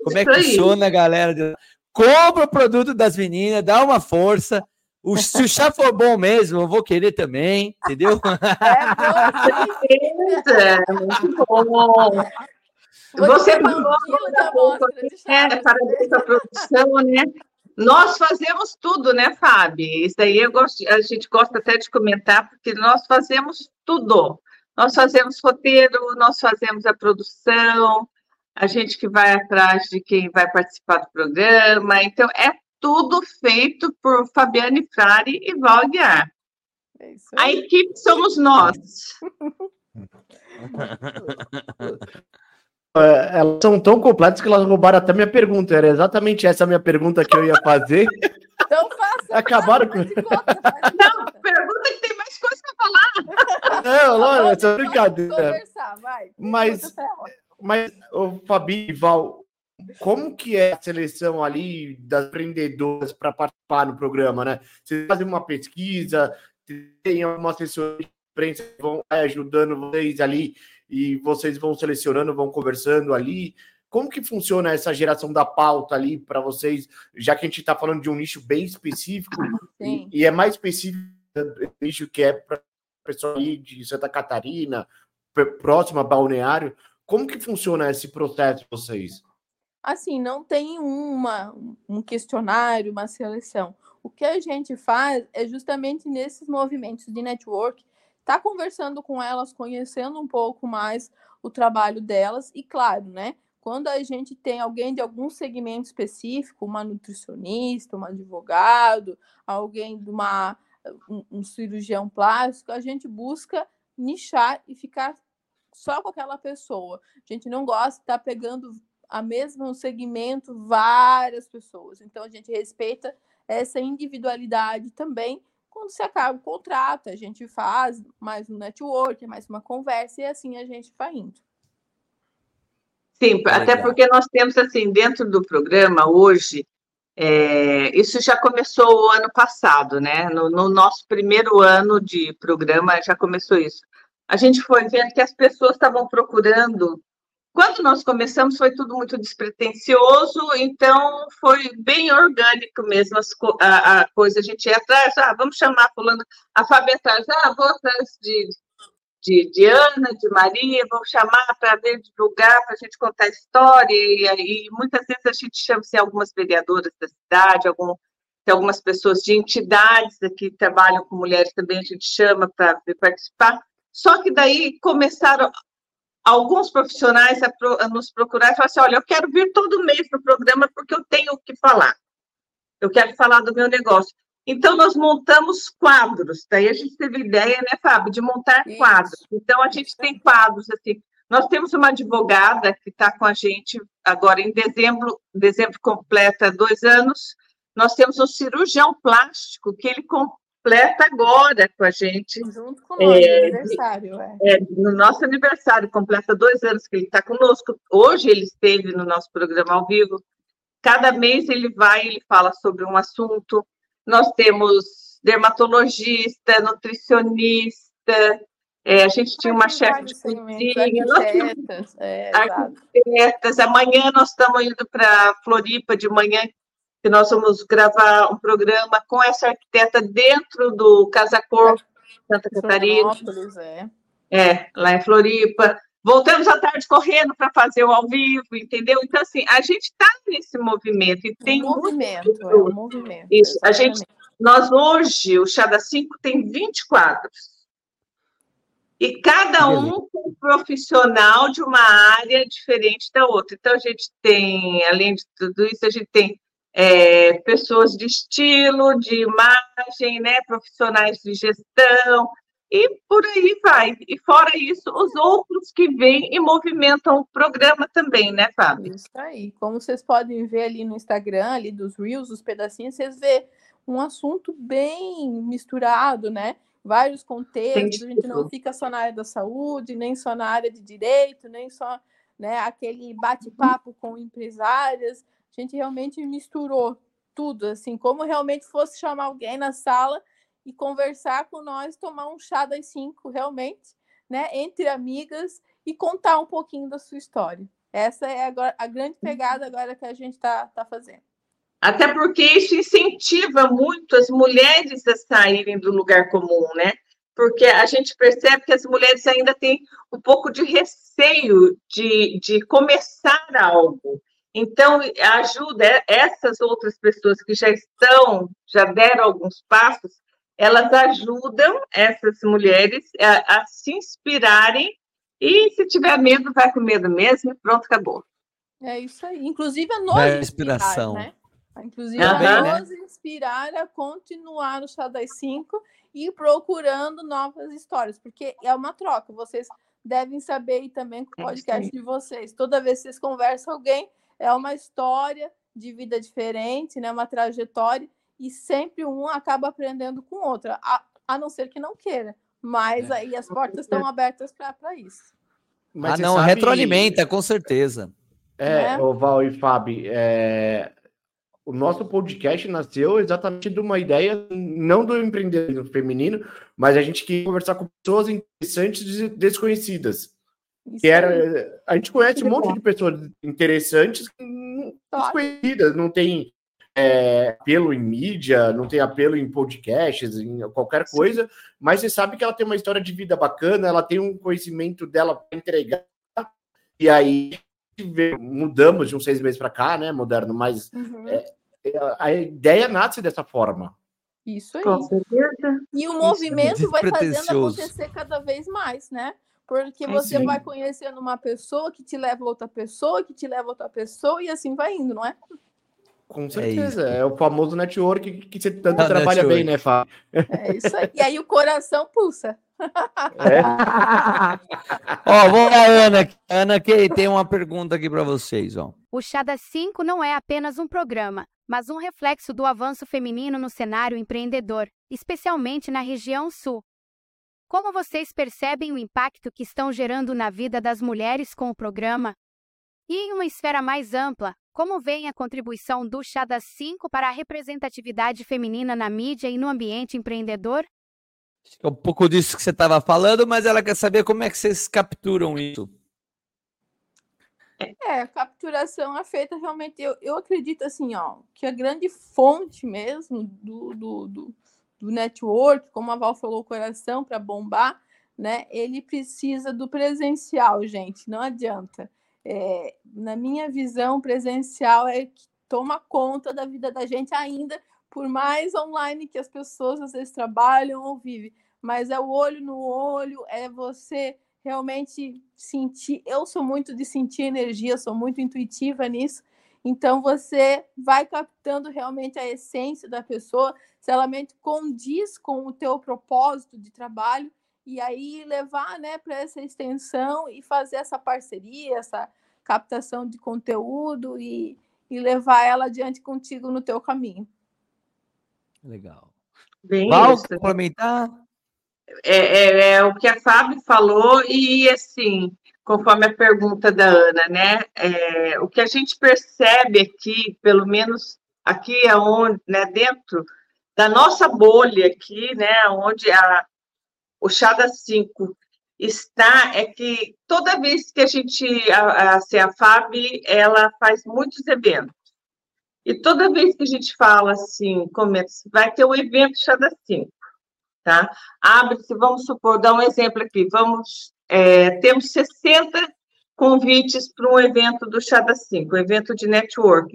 como é que funciona, galera. Compra o produto das meninas, dá uma força. O, se o chá for bom mesmo, eu vou querer também, entendeu? É, é muito bom. Você falou um pouco, né, parabéns à produção, né? Nós fazemos tudo, né, Fábio? Isso aí eu gosto, a gente gosta até de comentar, porque nós fazemos tudo. Nós fazemos roteiro, nós fazemos a produção, a gente que vai atrás de quem vai participar do programa. Então, é tudo feito por Fabiane Frari e Val Guiar. É a equipe somos nós. É, elas são tão completas que elas roubaram até minha pergunta. Era exatamente essa a minha pergunta que eu ia fazer. Então faça. Acabaram com. Não, pergunta que tem mais coisa para falar. Não, não, essa é brincadeira. Conversar, vai. Mas, mas o Fabi Val, como que é a seleção ali das empreendedoras para participar no programa, né? Vocês fazem uma pesquisa, tem uma assessoria de imprensa que vão ajudando vocês ali e vocês vão selecionando, vão conversando ali. Como que funciona essa geração da pauta ali para vocês, já que a gente está falando de um nicho bem específico e, e, é mais específico do nicho que é para pessoa aí de Santa Catarina, próxima balneário. Como que funciona esse processo de vocês? Assim, não tem uma, um questionário, uma seleção. O que a gente faz é justamente nesses movimentos de network tá conversando com elas, conhecendo um pouco mais o trabalho delas e claro, né? Quando a gente tem alguém de algum segmento específico, uma nutricionista, um advogado, alguém de uma um, um cirurgião plástico, a gente busca nichar e ficar só com aquela pessoa. A gente não gosta de estar tá pegando a mesmo segmento várias pessoas. Então a gente respeita essa individualidade também quando se acaba o contrato, a gente faz mais um network, mais uma conversa, e assim a gente vai indo. Sim, Legal. até porque nós temos, assim, dentro do programa, hoje, é, isso já começou o ano passado, né? No, no, nosso primeiro ano de programa já começou isso. a gente foi vendo que as pessoas estavam procurando. Quando nós começamos, foi tudo muito despretensioso, então foi bem orgânico mesmo as, a, a, coisa. A gente ia atrás, ah, vamos chamar fulano, a Fábia atrás, ah, vou atrás de, de, de Ana, de Maria, vou chamar para ver divulgar, para a gente contar a história, e, e muitas vezes a gente chama se algumas vereadoras da cidade, algum, algumas pessoas de entidades que trabalham com mulheres também, a gente chama para participar. Só que daí começaram alguns profissionais a, pro, a nos procurar e falar assim: olha, eu quero vir todo mês no programa porque eu tenho o que falar. Eu quero falar do meu negócio. Então, nós montamos quadros. Daí a gente teve ideia, né, Fábio, de montar Isso. quadros. Então, a gente tem quadros assim. Nós temos uma advogada que está com a gente agora em dezembro, dezembro completa dois anos. Nós temos um cirurgião plástico que ele completa agora com a gente. Junto com o é, aniversário, é. é. No nosso aniversário, completa dois anos que ele está conosco. Hoje ele esteve no nosso programa ao vivo. Cada mês ele vai, ele fala sobre um assunto. Nós temos dermatologista, nutricionista, é, a gente tinha uma chefe de cozinha, arquitetas, é, arquitetas. Amanhã nós estamos indo para Floripa de manhã, que nós vamos gravar um programa com essa arquiteta dentro do Casa Cor, Santa Catarina. É. é, lá em Floripa. Voltamos à tarde correndo para fazer o ao vivo, entendeu? Então, assim, a gente está nesse movimento e tem. Um movimento, é um movimento. Isso, a gente. Nós hoje, o Chá da 5 tem 20 quadros. E cada um com um profissional de uma área diferente da outra. Então, a gente tem, além de tudo isso, a gente tem é, pessoas de estilo, de imagem, né, profissionais de gestão, e por aí vai. E fora isso, os outros que vêm e movimentam o programa também, né, Fábio? Isso aí. Como vocês podem ver ali no Instagram, ali dos Reels, os pedacinhos, vocês vê um assunto bem misturado, né? Vários contextos, a gente não fica só na área da saúde, nem só na área de direito, nem só né, aquele bate-papo com empresárias, a gente realmente misturou tudo, assim, como realmente fosse chamar alguém na sala e conversar com nós, tomar um chá das cinco, realmente, né, entre amigas e contar um pouquinho da sua história. Essa é agora a grande uhum. pegada agora que a gente está tá fazendo. Até porque isso incentiva muito as mulheres a saírem do lugar comum, né? Porque a gente percebe que as mulheres ainda têm um pouco de receio de, de começar algo. Então, ajuda essas outras pessoas que já estão, já deram alguns passos, elas ajudam essas mulheres a, a se inspirarem e se tiver medo, vai com medo mesmo e pronto, acabou. É isso aí. Inclusive a nos é inspiração. Inspirar, né? Inclusive uhum. a nos inspirar a continuar no Chá das Cinco e procurando novas histórias, porque é uma troca. Vocês devem saber e também com o é podcast de vocês. Toda vez que vocês conversam alguém, é uma história de vida diferente, né? Uma trajetória e sempre um acaba aprendendo com o outro, a, a não ser que não queira. Mas é. aí as portas estão abertas para isso. Mas ah, não, sabe... retroalimenta, com certeza. É, né? o Val e Fábio, é... o nosso podcast nasceu exatamente de uma ideia, não do empreendedorismo feminino, mas a gente queria conversar com pessoas interessantes e desconhecidas. Que era, a gente conhece um monte de pessoas interessantes desconhecidas, não tem é, apelo em mídia, não tem apelo em podcasts, em qualquer coisa, Sim. mas você sabe que ela tem uma história de vida bacana, ela tem um conhecimento dela para entregar, e aí mudamos de uns seis meses para cá, né, moderno, mas uhum. é, é a ideia nasce dessa forma. Isso aí. E o movimento vai fazendo acontecer cada vez mais, né? Porque você Sim. vai conhecendo uma pessoa que te leva a outra pessoa, que te leva a outra pessoa, e assim vai indo, não é? Com é certeza. É, é o famoso network que, que você tanto trabalha network. bem, né, Fábio? É isso aí. E aí o coração pulsa. É. ó, vamos lá, Ana. Ana, que tem uma pergunta aqui para vocês, ó. O Chá das 5 não é apenas um programa, mas um reflexo do avanço feminino no cenário empreendedor, especialmente na região sul. Como vocês percebem o impacto que estão gerando na vida das mulheres com o programa? E em uma esfera mais ampla, como vem a contribuição do Chá das 5 para a representatividade feminina na mídia e no ambiente empreendedor? É um pouco disso que você estava falando, mas ela quer saber como é que vocês capturam isso. É, a capturação é feita realmente. Eu, eu acredito assim, ó, que a grande fonte mesmo do, do, do, do network, como a Val falou, coração para bombar, né? Ele precisa do presencial, gente. Não adianta. É, na minha visão, presencial é que toma conta da vida da gente ainda, por mais online que as pessoas às vezes trabalham ou vivem. Mas é o olho no olho, é você realmente sentir. Eu sou muito de sentir energia, sou muito intuitiva nisso. Então você vai captando realmente a essência da pessoa, se ela realmente condiz com o teu propósito de trabalho e aí levar, né, para essa extensão e fazer essa parceria, essa captação de conteúdo e, e levar ela adiante contigo no teu caminho. Legal. Bem, Val, complementar? É, é, é, o que a Fábio falou, e assim, conforme a pergunta da Ana, né? É, o que a gente percebe aqui, pelo menos aqui é onde, né, dentro da nossa bolha aqui, né, onde a, o chá das cinco está, é que toda vez que a gente, a, assim, a Fábio, ela faz muitos eventos. E toda vez que a gente fala assim, comenta, vai ter o um evento chá das cinco tá? Abre-se, vamos supor, dar um exemplo aqui, vamos, é, temos 60 convites para um evento do Chada 5, um evento de network.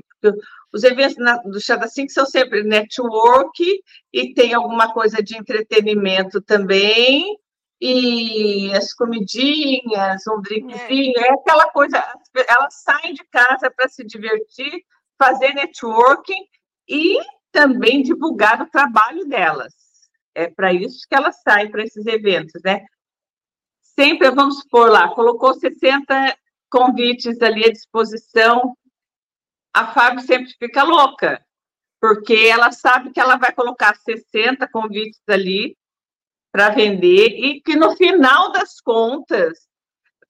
Os eventos na, do Chada 5 são sempre network e tem alguma coisa de entretenimento também, e as comidinhas, um drinkzinho, é. é aquela coisa, elas saem de casa para se divertir, fazer networking e também divulgar o trabalho delas. É para isso que ela sai para esses eventos, né? Sempre, vamos por lá, colocou 60 convites ali à disposição, a Fábio sempre fica louca, porque ela sabe que ela vai colocar 60 convites ali para vender e que no final das contas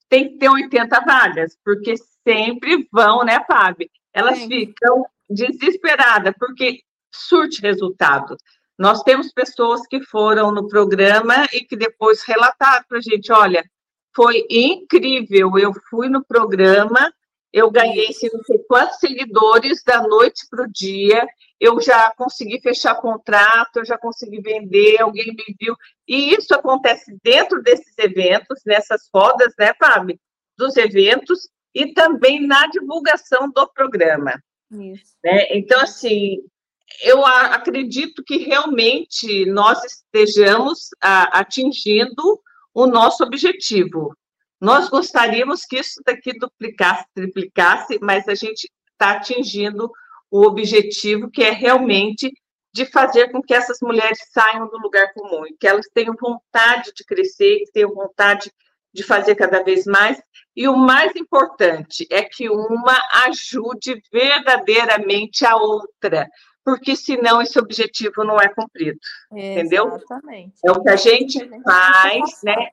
tem que ter 80 vagas, porque sempre vão, né, Fábio? Elas Sim. ficam desesperadas, porque surte resultado. Nós temos pessoas que foram no programa e que depois relataram para a gente: olha, foi incrível, eu fui no programa, eu ganhei não sei quantos seguidores da noite para o dia, eu já consegui fechar contrato, eu já consegui vender, alguém me viu. E isso acontece dentro desses eventos, nessas rodas, né, Fábio? Dos eventos e também na divulgação do programa. Isso. Né? Então, assim, eu acredito que realmente nós estejamos atingindo o nosso objetivo. Nós gostaríamos que isso daqui duplicasse, triplicasse, mas a gente está atingindo o objetivo que é realmente de fazer com que essas mulheres saiam do lugar comum e que elas tenham vontade de crescer, que tenham vontade de fazer cada vez mais. E o mais importante é que uma ajude verdadeiramente a outra, porque senão esse objetivo não é cumprido. Entendeu? Exatamente. É o que a gente faz, né?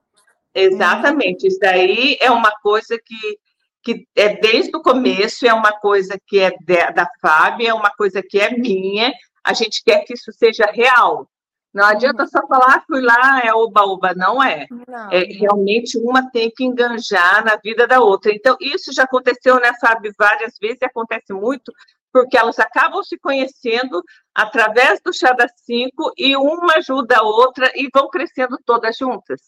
Exatamente. Isso daí é uma coisa que, que é desde o começo, é uma coisa que é de, da Fábio, é uma coisa que é minha. A gente quer que isso seja real. Não adianta só falar, ah, fui lá, é oba-oba. Não é. Não, é. Realmente uma tem que enganjar na vida da outra. Então, isso já aconteceu, né, Fábio, várias vezes, e acontece muito porque elas acabam se conhecendo através do chá das cinco e uma ajuda a outra e vão crescendo todas juntas.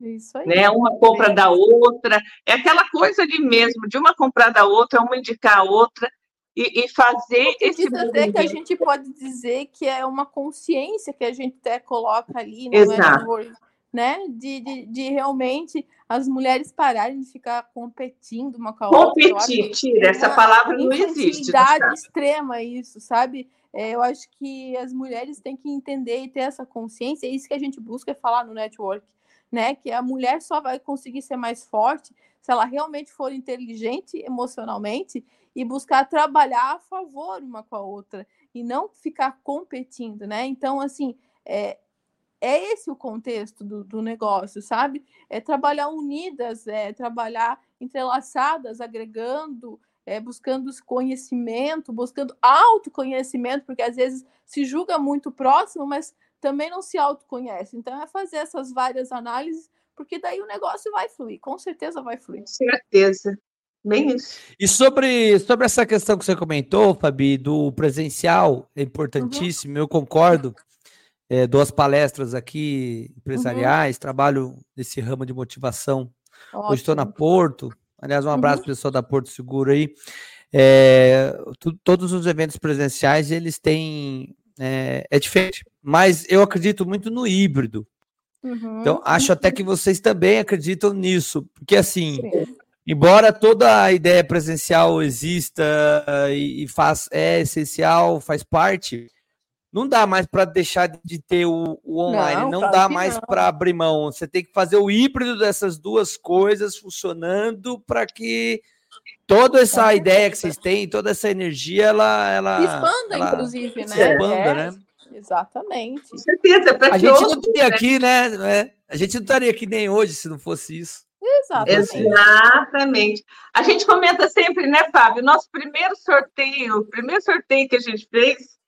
Isso aí. Né? Uma compra é. da outra, é aquela coisa ali mesmo, de uma comprar da outra, uma indicar a outra e, e fazer esse dizer que a gente pode dizer que é uma consciência que a gente até coloca ali, não é Exato. é né? De, de, de, realmente as mulheres pararem de ficar competindo uma com a outra. Competir, tira, essa palavra não existe. extrema isso, sabe? É, eu acho que as mulheres têm que entender e ter essa consciência, é isso que a gente busca falar no network, né? Que a mulher só vai conseguir ser mais forte se ela realmente for inteligente emocionalmente e buscar trabalhar a favor uma com a outra e não ficar competindo, né? Então, assim, é, é esse o contexto do, do negócio, sabe? É trabalhar unidas, é trabalhar entrelaçadas, agregando, é, buscando conhecimento, buscando autoconhecimento, porque às vezes se julga muito próximo, mas também não se autoconhece. Então, é fazer essas várias análises, porque daí o negócio vai fluir, com certeza vai fluir. Certeza. Bem isso. E sobre, sobre essa questão que você comentou, Fabi, do presencial, é importantíssimo, uhum. eu concordo. É, duas palestras aqui empresariais, uhum. trabalho nesse ramo de motivação. Ótimo. Hoje estou na Porto. Aliás, um abraço uhum. para o pessoal da Porto Seguro aí. É, tu, todos os eventos presenciais, eles têm. É, é, diferente, mas eu acredito muito no híbrido. Uhum. Então, acho até que vocês também acreditam nisso, porque assim, Sim. embora toda a ideia presencial exista uh, e, e, faz, é essencial, faz parte, não dá mais para deixar de ter o, o online, não, não dá mais para abrir mão. Você tem que fazer o híbrido dessas duas coisas funcionando para que toda essa é. ideia que vocês têm, toda essa energia, ela. ela expanda, ela inclusive, né? Expanda, é, né? Exatamente. Com certeza, a gente não estaria aqui, né? É, a gente não estaria aqui nem hoje se não fosse isso. Exatamente. Exatamente. A gente comenta sempre, né, Fábio? Nosso primeiro sorteio, o primeiro sorteio que a gente fez,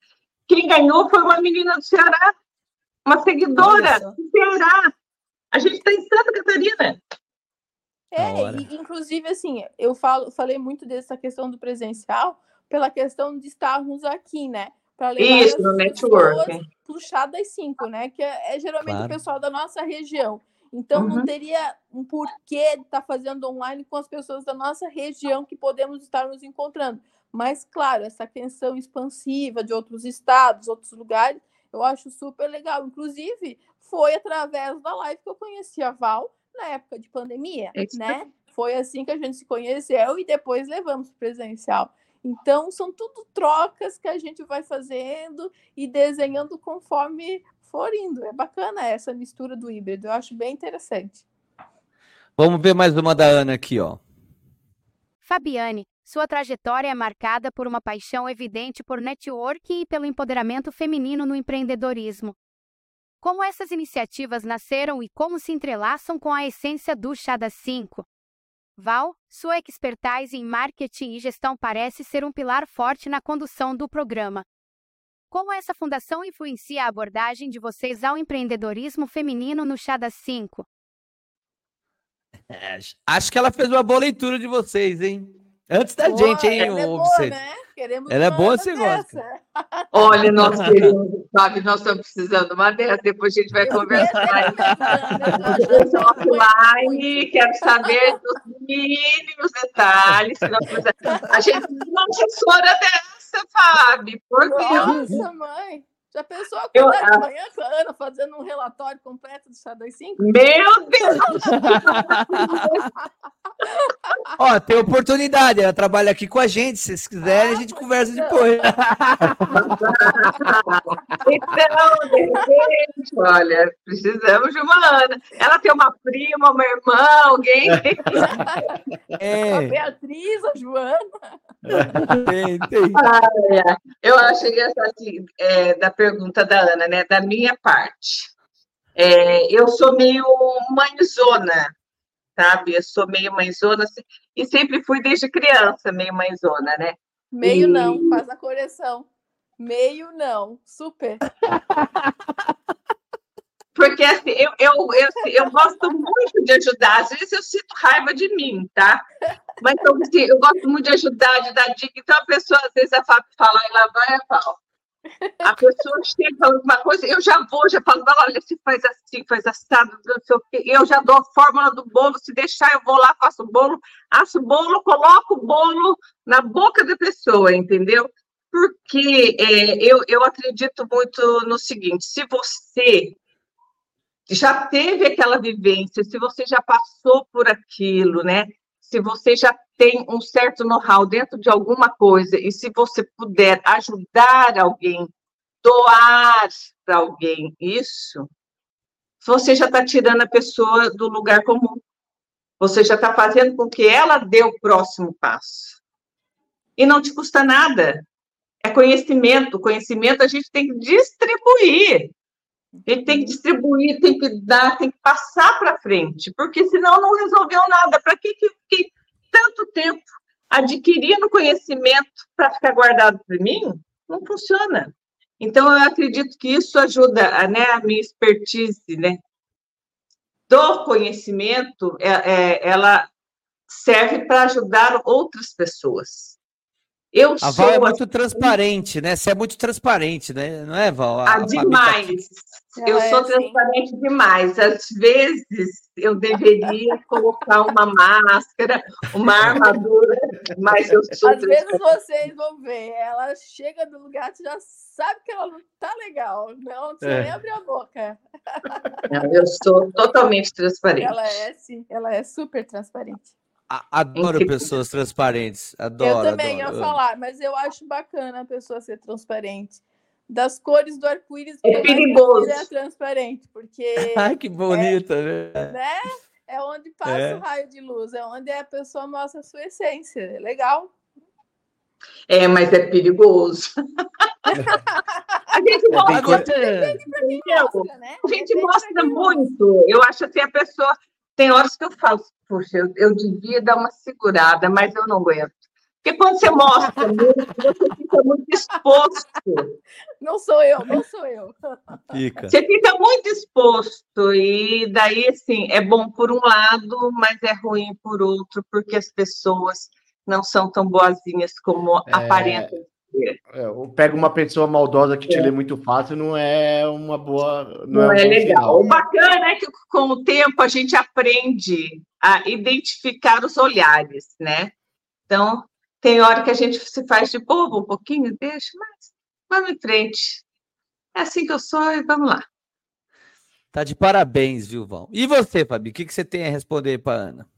quem ganhou foi uma menina do Ceará, uma seguidora do Ceará. A gente está em Santa Catarina. É, e, inclusive, assim, eu falo, falei muito dessa questão do presencial pela questão de estarmos aqui, né? Para levar Isso, no network. Puxar das cinco, né? Que é, é geralmente claro. o pessoal da nossa região. Então, uhum. não teria um porquê de estar tá fazendo online com as pessoas da nossa região que podemos estar nos encontrando. Mas, claro, essa questão expansiva de outros estados, outros lugares, eu acho super legal. Inclusive, foi através da live que eu conheci a Val na época de pandemia, é né? Foi assim que a gente se conheceu e depois levamos presencial. Então, são tudo trocas que a gente vai fazendo e desenhando conforme for indo. É bacana essa mistura do híbrido, eu acho bem interessante. Vamos ver mais uma da Ana aqui, ó. Fabiane, sua trajetória é marcada por uma paixão evidente por network e pelo empoderamento feminino no empreendedorismo. Como essas iniciativas nasceram e como se entrelaçam com a essência do Chá das 5? Val, sua expertise em marketing e gestão parece ser um pilar forte na condução do programa. Como essa fundação influencia a abordagem de vocês ao empreendedorismo feminino no Chá das 5? É, acho que ela fez uma boa leitura de vocês, hein? Antes da boa, gente, hein, é boa, né? Queremos ela é boa, você gosta. Olha, nós queremos, sabe, nós estamos precisando de uma dessa, depois a gente vai conversar. offline, quero saber dos mínimos detalhes. A gente uma assessora dessa, Fábio, por Deus. Nossa, mãe. Já pensou acordar eu, de manhã com a Ana fazendo um relatório completo do Chá 25? Meu Deus! Ó, tem oportunidade, ela trabalha aqui com a gente, se vocês quiserem, ah, a gente conversa então. depois. então, de repente, olha, precisamos de uma Ana. Ela tem uma prima, uma irmã, alguém? É. A Beatriz, a Joana. Tem, tem. Ah, eu achei essa assim, é, da pergunta da Ana, né? Da minha parte. É, eu sou meio mãezona, sabe? Eu sou meio mãezona assim, e sempre fui desde criança meio mãezona, né? Meio e... não, faz a correção. Meio não, super. Porque assim, eu, eu, eu, eu, gosto muito de ajudar, às vezes eu sinto raiva de mim, tá? Mas então, assim, eu gosto muito de ajudar, de dar dica. Então a pessoa, às vezes, a Fábio fala e lá vai a pau. A pessoa chega falando alguma coisa, eu já vou, já falo, olha, se faz assim, faz assado, não sei o quê. Eu já dou a fórmula do bolo, se deixar, eu vou lá, faço o bolo, asso o bolo, coloco o bolo na boca da pessoa, entendeu? Porque é, eu, eu acredito muito no seguinte: se você já teve aquela vivência, se você já passou por aquilo, né? Se você já tem um certo know-how dentro de alguma coisa e se você puder ajudar alguém, doar para alguém isso, você já está tirando a pessoa do lugar comum. Você já está fazendo com que ela dê o próximo passo. E não te custa nada. É conhecimento. Conhecimento a gente tem que distribuir. A gente tem que distribuir, tem que dar, tem que passar para frente, porque senão não resolveu nada. Para que, que, que tanto tempo adquirindo conhecimento para ficar guardado para mim, não funciona. Então, eu acredito que isso ajuda né, a minha expertise né, do conhecimento, é, é, ela serve para ajudar outras pessoas. Eu a Val é muito transparente, né? Você é muito transparente, né? Não é, Val? A, ah, demais. Tá eu é, sou transparente sim. demais. Às vezes eu deveria colocar uma máscara, uma armadura, mas eu sou. Às vezes vocês vão ver, ela chega no lugar, você já sabe que ela não tá legal, não precisa é. nem abrir a boca. Não, eu sou totalmente transparente. Ela é, sim, ela é super transparente. Adoro pessoas transparentes. Adoro. Eu também adoro. ia falar, mas eu acho bacana a pessoa ser transparente. Das cores do arco-íris, é perigoso. É transparente, porque. Ai, que bonita, é, né? É onde passa é. o raio de luz, é onde a pessoa mostra a sua essência. É legal. É, mas é perigoso. a gente é mostra, é, né? a gente mostra muito. Eu acho assim, a pessoa tem horas que eu falo, puxa, eu, eu devia dar uma segurada, mas eu não aguento. Porque quando você mostra muito, você fica muito exposto. Não sou eu, não sou eu. Fica. Você fica muito exposto, e daí, assim, é bom por um lado, mas é ruim por outro, porque as pessoas não são tão boazinhas como é... aparentam é, pega uma pessoa maldosa que te é. lê muito fácil, não é uma boa. Não, não é, é legal. O bacana é que com o tempo a gente aprende a identificar os olhares, né? Então, tem hora que a gente se faz de bobo um pouquinho, deixa, mas vamos em frente. É assim que eu sou e vamos lá. Tá de parabéns, viu, Val? E você, Fabi, o que, que você tem a responder para Ana?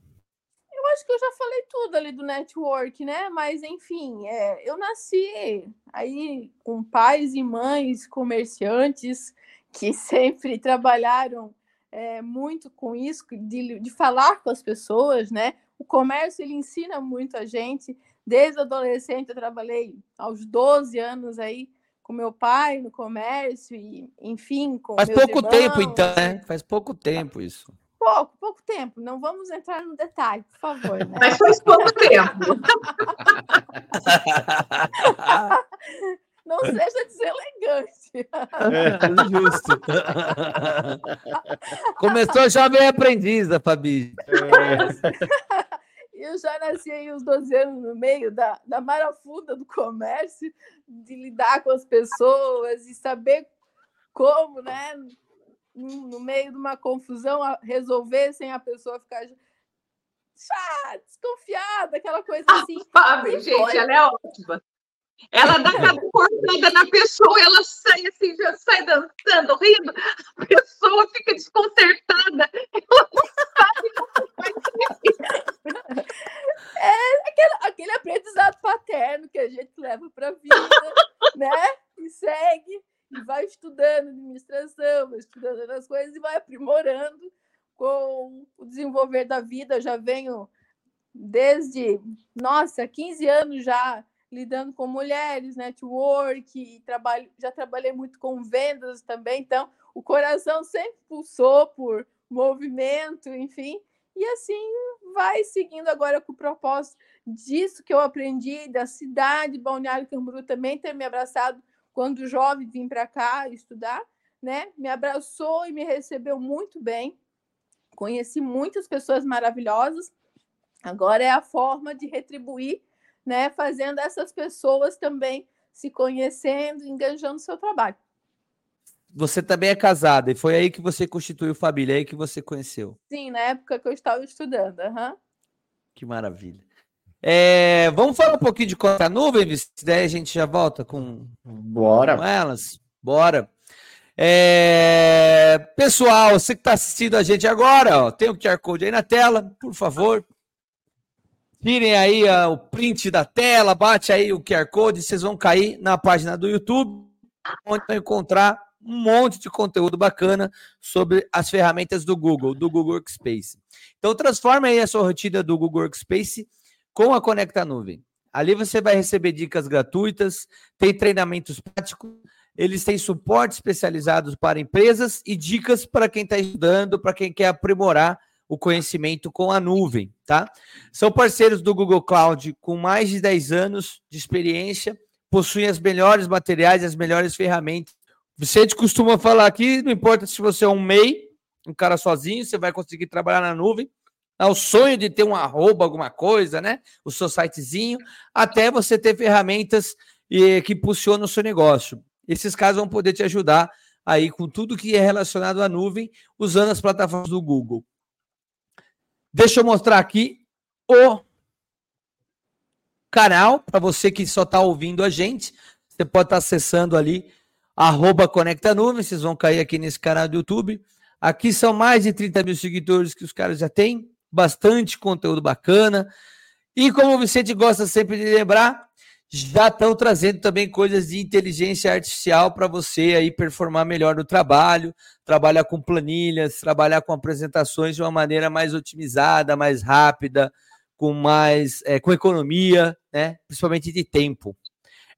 Acho que eu já falei tudo ali do network, né? Mas enfim, é, eu nasci aí com pais e mães comerciantes que sempre trabalharam é, muito com isso, de, de falar com as pessoas, né? O comércio ele ensina muito a gente. Desde adolescente eu trabalhei aos 12 anos aí com meu pai no comércio e enfim com faz pouco irmãos. tempo então né? faz pouco tempo isso pouco, pouco tempo. Não vamos entrar no detalhe, por favor. Né? Mas faz pouco tempo. Não seja deselegante. É, justo. Começou jovem aprendiz, a Fabi. É. Eu já nasci aí uns 12 anos no meio da, da marafunda do comércio, de lidar com as pessoas e saber como, né, no meio de uma confusão, resolver sem a pessoa ficar chá, desconfiada, aquela coisa ah, assim. Fábio, gente, foi. ela é ótima. Ela dá aquela cortada na pessoa, ela sai assim, já sai dançando, rindo, a pessoa fica desconcertada, ela não sabe É aquele, aquele aprendizado paterno que a gente leva para a vida, né? E segue e vai estudando administração, vai estudando outras coisas e vai aprimorando com o desenvolver da vida. Eu já venho desde, nossa, 15 anos já lidando com mulheres, network, trabalho, já trabalhei muito com vendas também, então o coração sempre pulsou por movimento, enfim, e assim vai seguindo agora com o propósito disso que eu aprendi da cidade, Balneário Camboriú também ter me abraçado quando jovem vim para cá estudar, né? Me abraçou e me recebeu muito bem. Conheci muitas pessoas maravilhosas. Agora é a forma de retribuir, né? Fazendo essas pessoas também se conhecendo, enganjando seu trabalho. Você também é casada e foi aí que você constituiu família, é aí que você conheceu. Sim, na época que eu estava estudando. Uhum. Que maravilha. É, vamos falar um pouquinho de conta nuvem, se daí a gente já volta com, Bora. com elas. Bora. É, pessoal, você que está assistindo a gente agora, ó, tem o QR Code aí na tela, por favor. Tirem aí ó, o print da tela, bate aí o QR Code, vocês vão cair na página do YouTube, onde vão encontrar um monte de conteúdo bacana sobre as ferramentas do Google, do Google Workspace. Então transforma aí a sua rotina do Google Workspace com a Conecta Nuvem. Ali você vai receber dicas gratuitas, tem treinamentos práticos, eles têm suporte especializado para empresas e dicas para quem está estudando, para quem quer aprimorar o conhecimento com a nuvem, tá? São parceiros do Google Cloud com mais de 10 anos de experiência, possuem as melhores materiais, as melhores ferramentas. Vicente costuma falar aqui, não importa se você é um MEI, um cara sozinho, você vai conseguir trabalhar na nuvem. É o sonho de ter um arroba, alguma coisa, né? O seu sitezinho, até você ter ferramentas que impulsionam o seu negócio. Esses caras vão poder te ajudar aí com tudo que é relacionado à nuvem, usando as plataformas do Google. Deixa eu mostrar aqui o canal para você que só está ouvindo a gente. Você pode estar tá acessando ali arroba Conecta Nuvem, vocês vão cair aqui nesse canal do YouTube. Aqui são mais de 30 mil seguidores que os caras já têm, bastante conteúdo bacana. E como o Vicente gosta sempre de lembrar, já estão trazendo também coisas de inteligência artificial para você aí performar melhor no trabalho, trabalhar com planilhas, trabalhar com apresentações de uma maneira mais otimizada, mais rápida, com mais é, com economia, né? Principalmente de tempo.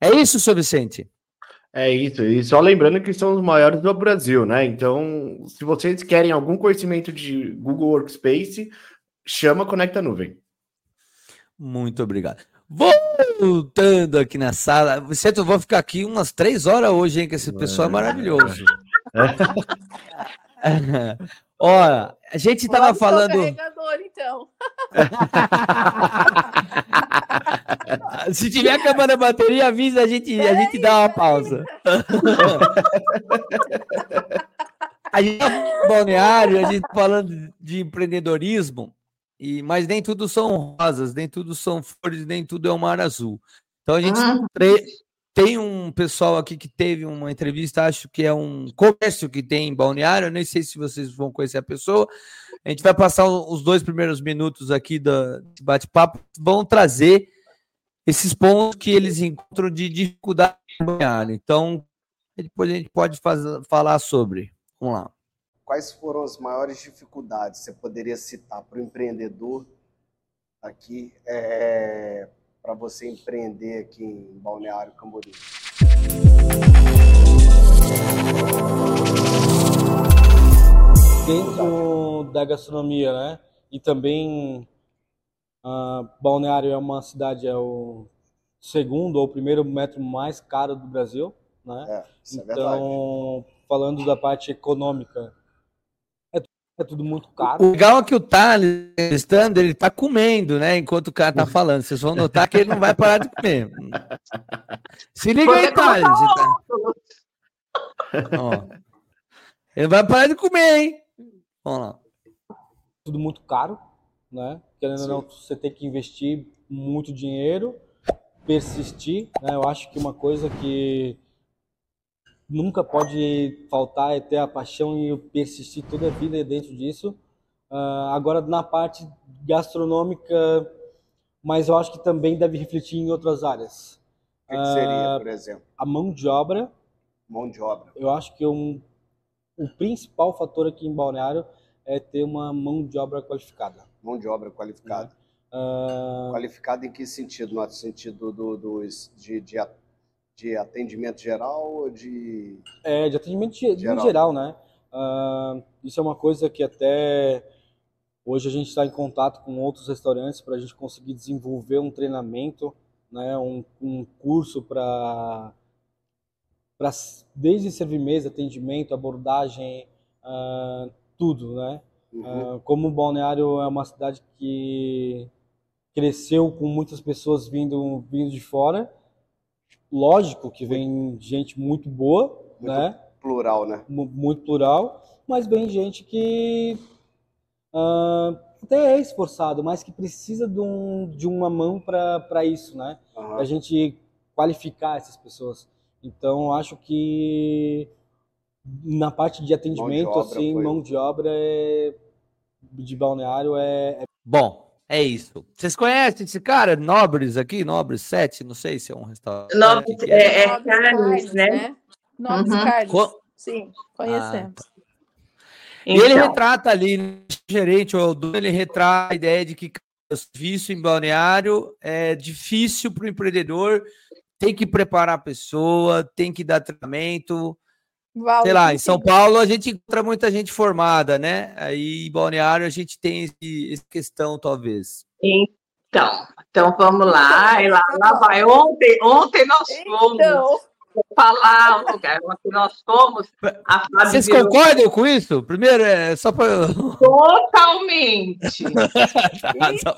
É isso, senhor Vicente? É isso, e só lembrando que são os maiores do Brasil, né? Então, se vocês querem algum conhecimento de Google Workspace, chama Conecta Nuvem. Muito obrigado. Voltando aqui na sala. Vicente, eu vou ficar aqui umas três horas hoje, hein? Que esse pessoal é maravilhoso. Olha, a gente estava falando. Carregador, então. Se tiver acabando a bateria, avisa a gente, a gente dá uma pausa. a gente tá balneário, a gente tá falando de empreendedorismo. E, mas nem tudo são rosas, nem tudo são flores, nem tudo é o mar azul. Então a gente ah. tem um pessoal aqui que teve uma entrevista, acho que é um comércio que tem em Balneário, eu nem sei se vocês vão conhecer a pessoa. A gente vai passar os dois primeiros minutos aqui do bate-papo, vão trazer esses pontos que eles encontram de dificuldade em Balneário. Então, depois a gente pode fazer, falar sobre. Vamos lá quais foram as maiores dificuldades você poderia citar para o empreendedor aqui é, para você empreender aqui em Balneário Camboriú? Dentro da gastronomia, né? E também uh, Balneário é uma cidade, é o segundo ou primeiro metro mais caro do Brasil, né? É, isso é então, é falando da parte econômica, é tudo muito caro. O legal é que o Thales, estando, ele tá comendo, né? Enquanto o cara tá falando. Vocês vão notar que ele não vai parar de comer. Se liga aí, Thales. Tá... Ó. Ele vai parar de comer, hein? Vamos lá. Tudo muito caro, né? Querendo ou não, você tem que investir muito dinheiro, persistir, né? Eu acho que uma coisa que nunca pode faltar é ter a paixão e persistir toda a vida dentro disso. Uh, agora, na parte gastronômica, mas eu acho que também deve refletir em outras áreas. O que, que seria, uh, por exemplo? A mão de obra. Mão de obra. Eu acho que um, o principal fator aqui em Balneário é ter uma mão de obra qualificada. Mão de obra qualificada. Uh... Qualificada em que sentido? No sentido do, do, de, de de atendimento geral ou de. É, de atendimento geral, geral né? Uh, isso é uma coisa que até hoje a gente está em contato com outros restaurantes para a gente conseguir desenvolver um treinamento, né? um, um curso para desde servir mesa, atendimento, abordagem, uh, tudo, né? Uhum. Uh, como o Balneário é uma cidade que cresceu com muitas pessoas vindo, vindo de fora, Lógico que vem gente muito boa, muito né? Plural, né? muito plural, mas vem gente que uh, até é esforçado, mas que precisa de, um, de uma mão para isso, né? Uhum. A gente qualificar essas pessoas. Então, acho que na parte de atendimento, mão de assim, foi... mão de obra é, de balneário é, é... Bom, é isso. Vocês conhecem esse cara? Nobres aqui? Nobres 7? Não sei se é um restaurante. Nobres, é, é, é Carnes, né? né? Nobres uhum. Carnes. Co... Sim, conhecemos. Ah, tá. E ele então. retrata ali, gerente ou ele retrata a ideia de que o serviço em balneário é difícil para o empreendedor, tem que preparar a pessoa, tem que dar treinamento, Sei lá, em São Paulo a gente encontra muita gente formada, né? Aí em Balneário a gente tem esse, essa questão, talvez. Então, então vamos lá. E lá, lá vai. Ontem, ontem nós fomos. Então. Vou falar o lugar onde nós fomos. Vocês virou... concordam com isso? Primeiro, é só para. Totalmente. tá, então,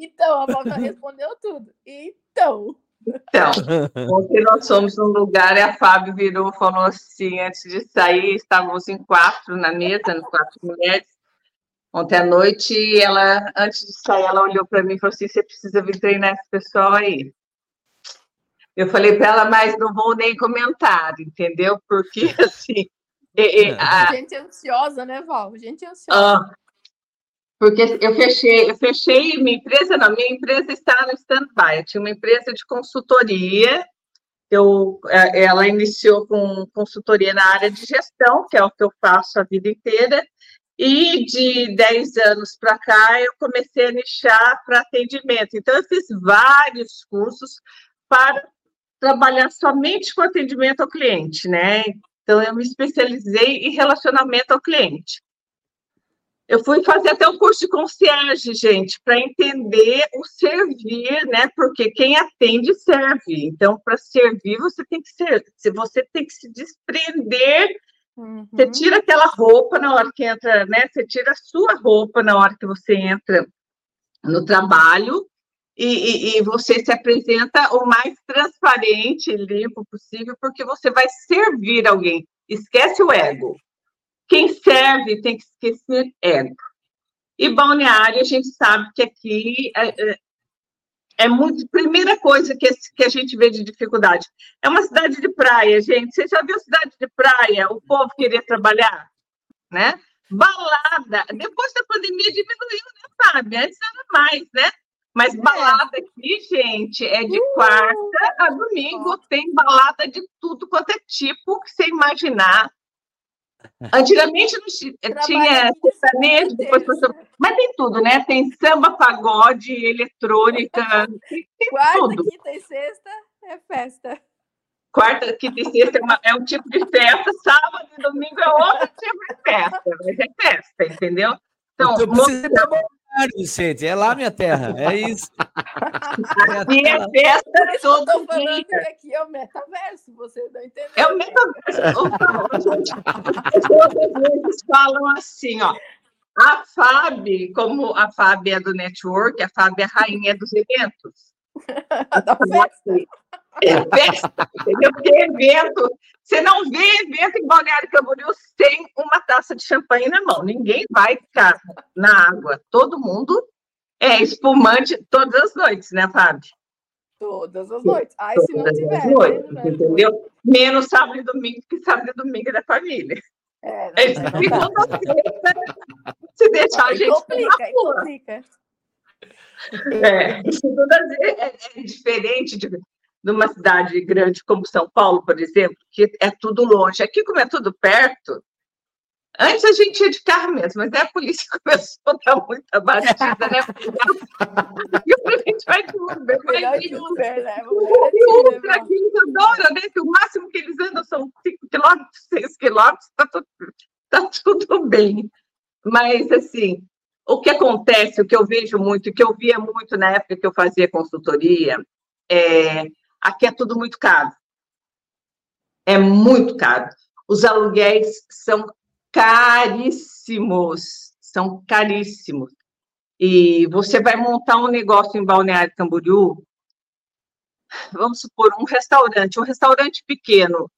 então, a Volta respondeu tudo. Então. Então, ontem nós fomos num lugar e a Fábio virou falou assim, antes de sair, estávamos em quatro na mesa, quatro mulheres. Ontem à noite, ela, antes de sair, ela olhou para mim e falou assim: você precisa vir treinar esse pessoal aí. Eu falei para ela, mas não vou nem comentar, entendeu? Porque assim. É, a... Gente ansiosa, né, Val? Gente ansiosa. Ah, porque eu fechei, eu fechei minha empresa, não, minha empresa está no stand-by. Tinha uma empresa de consultoria, eu, é, ela iniciou com consultoria na área de gestão, que é o que eu faço a vida inteira, e de 10 anos para cá eu comecei a nichar para atendimento. Então, eu fiz vários cursos para trabalhar somente com atendimento ao cliente, né? Então, eu me especializei em relacionamento ao cliente. Eu fui fazer até o curso de concierge, gente, para entender o servir, né? Porque quem atende serve. Então, para servir, você tem que ser, você tem que se desprender. Uhum. Você tira aquela roupa na hora que entra, né? Você tira a sua roupa na hora que você entra no trabalho e, e, e, você se apresenta o mais transparente e limpo possível, porque você vai servir alguém. Esquece o ego. Quem serve tem que esquecer ego. E balneário, a gente sabe que aqui é, é, é muito. Primeira coisa que, que a gente vê de dificuldade é uma cidade de praia, gente. Você já viu cidade de praia? O povo queria trabalhar, né? Balada. Depois da pandemia diminuiu, né, Fábio? Antes era mais, né? Mas é. balada aqui, gente, é de quarta a domingo. Tem balada de tudo quanto é tipo que você imaginar. Antigamente não tinha sertanejo, depois passou... mas tem tudo, né? Tem samba, pagode, eletrônica, tem, tem Quarta, tudo. quinta e sexta é festa. Quarta, quinta e sexta é, uma, é um tipo de festa, sábado e domingo é outro tipo de festa, mas é festa, entendeu? Então, então você Vicente, é lá minha terra, é isso. Aqui é festa todo dia. Que aqui é o metaverso, você não entendeu? É o metaverso. Eles falam assim, ó. A FAB, como a FAB é do network, a FAB é a rainha dos eventos. da festa. É festa, entendeu? Porque evento, você não vê evento em Balneário Camboriú sem uma taça de champanhe na mão. Ninguém vai ficar na água. Todo mundo é espumante todas as noites, né, Fábio? Todas as noites. Ai, todas se não tiver. Né, noites, né? entendeu? Menos sábado e domingo, que sábado e domingo é da família. É, não, segunda-feira, se deixar a gente. Complica, complica. É, segunda é, é diferente de, de uma cidade grande como São Paulo, por exemplo, que é tudo longe. Aqui, como é tudo perto, antes a gente ia de carro mesmo, mas aí a polícia começou a dar muita batida, né? e a gente vai de Uber. Vai de Uber, né? E Uber aqui Isadora, né? Que o máximo que eles andam são 5 quilômetros, 6 quilômetros, tá tudo, tá tudo bem. Mas, assim, o que acontece, o que eu vejo muito, o que eu via muito na época que eu fazia consultoria, é, aqui é tudo muito caro. É muito caro. Os aluguéis são caríssimos, são caríssimos. E você vai montar um negócio em Balneário Camboriú, vamos supor, um restaurante, um restaurante pequeno,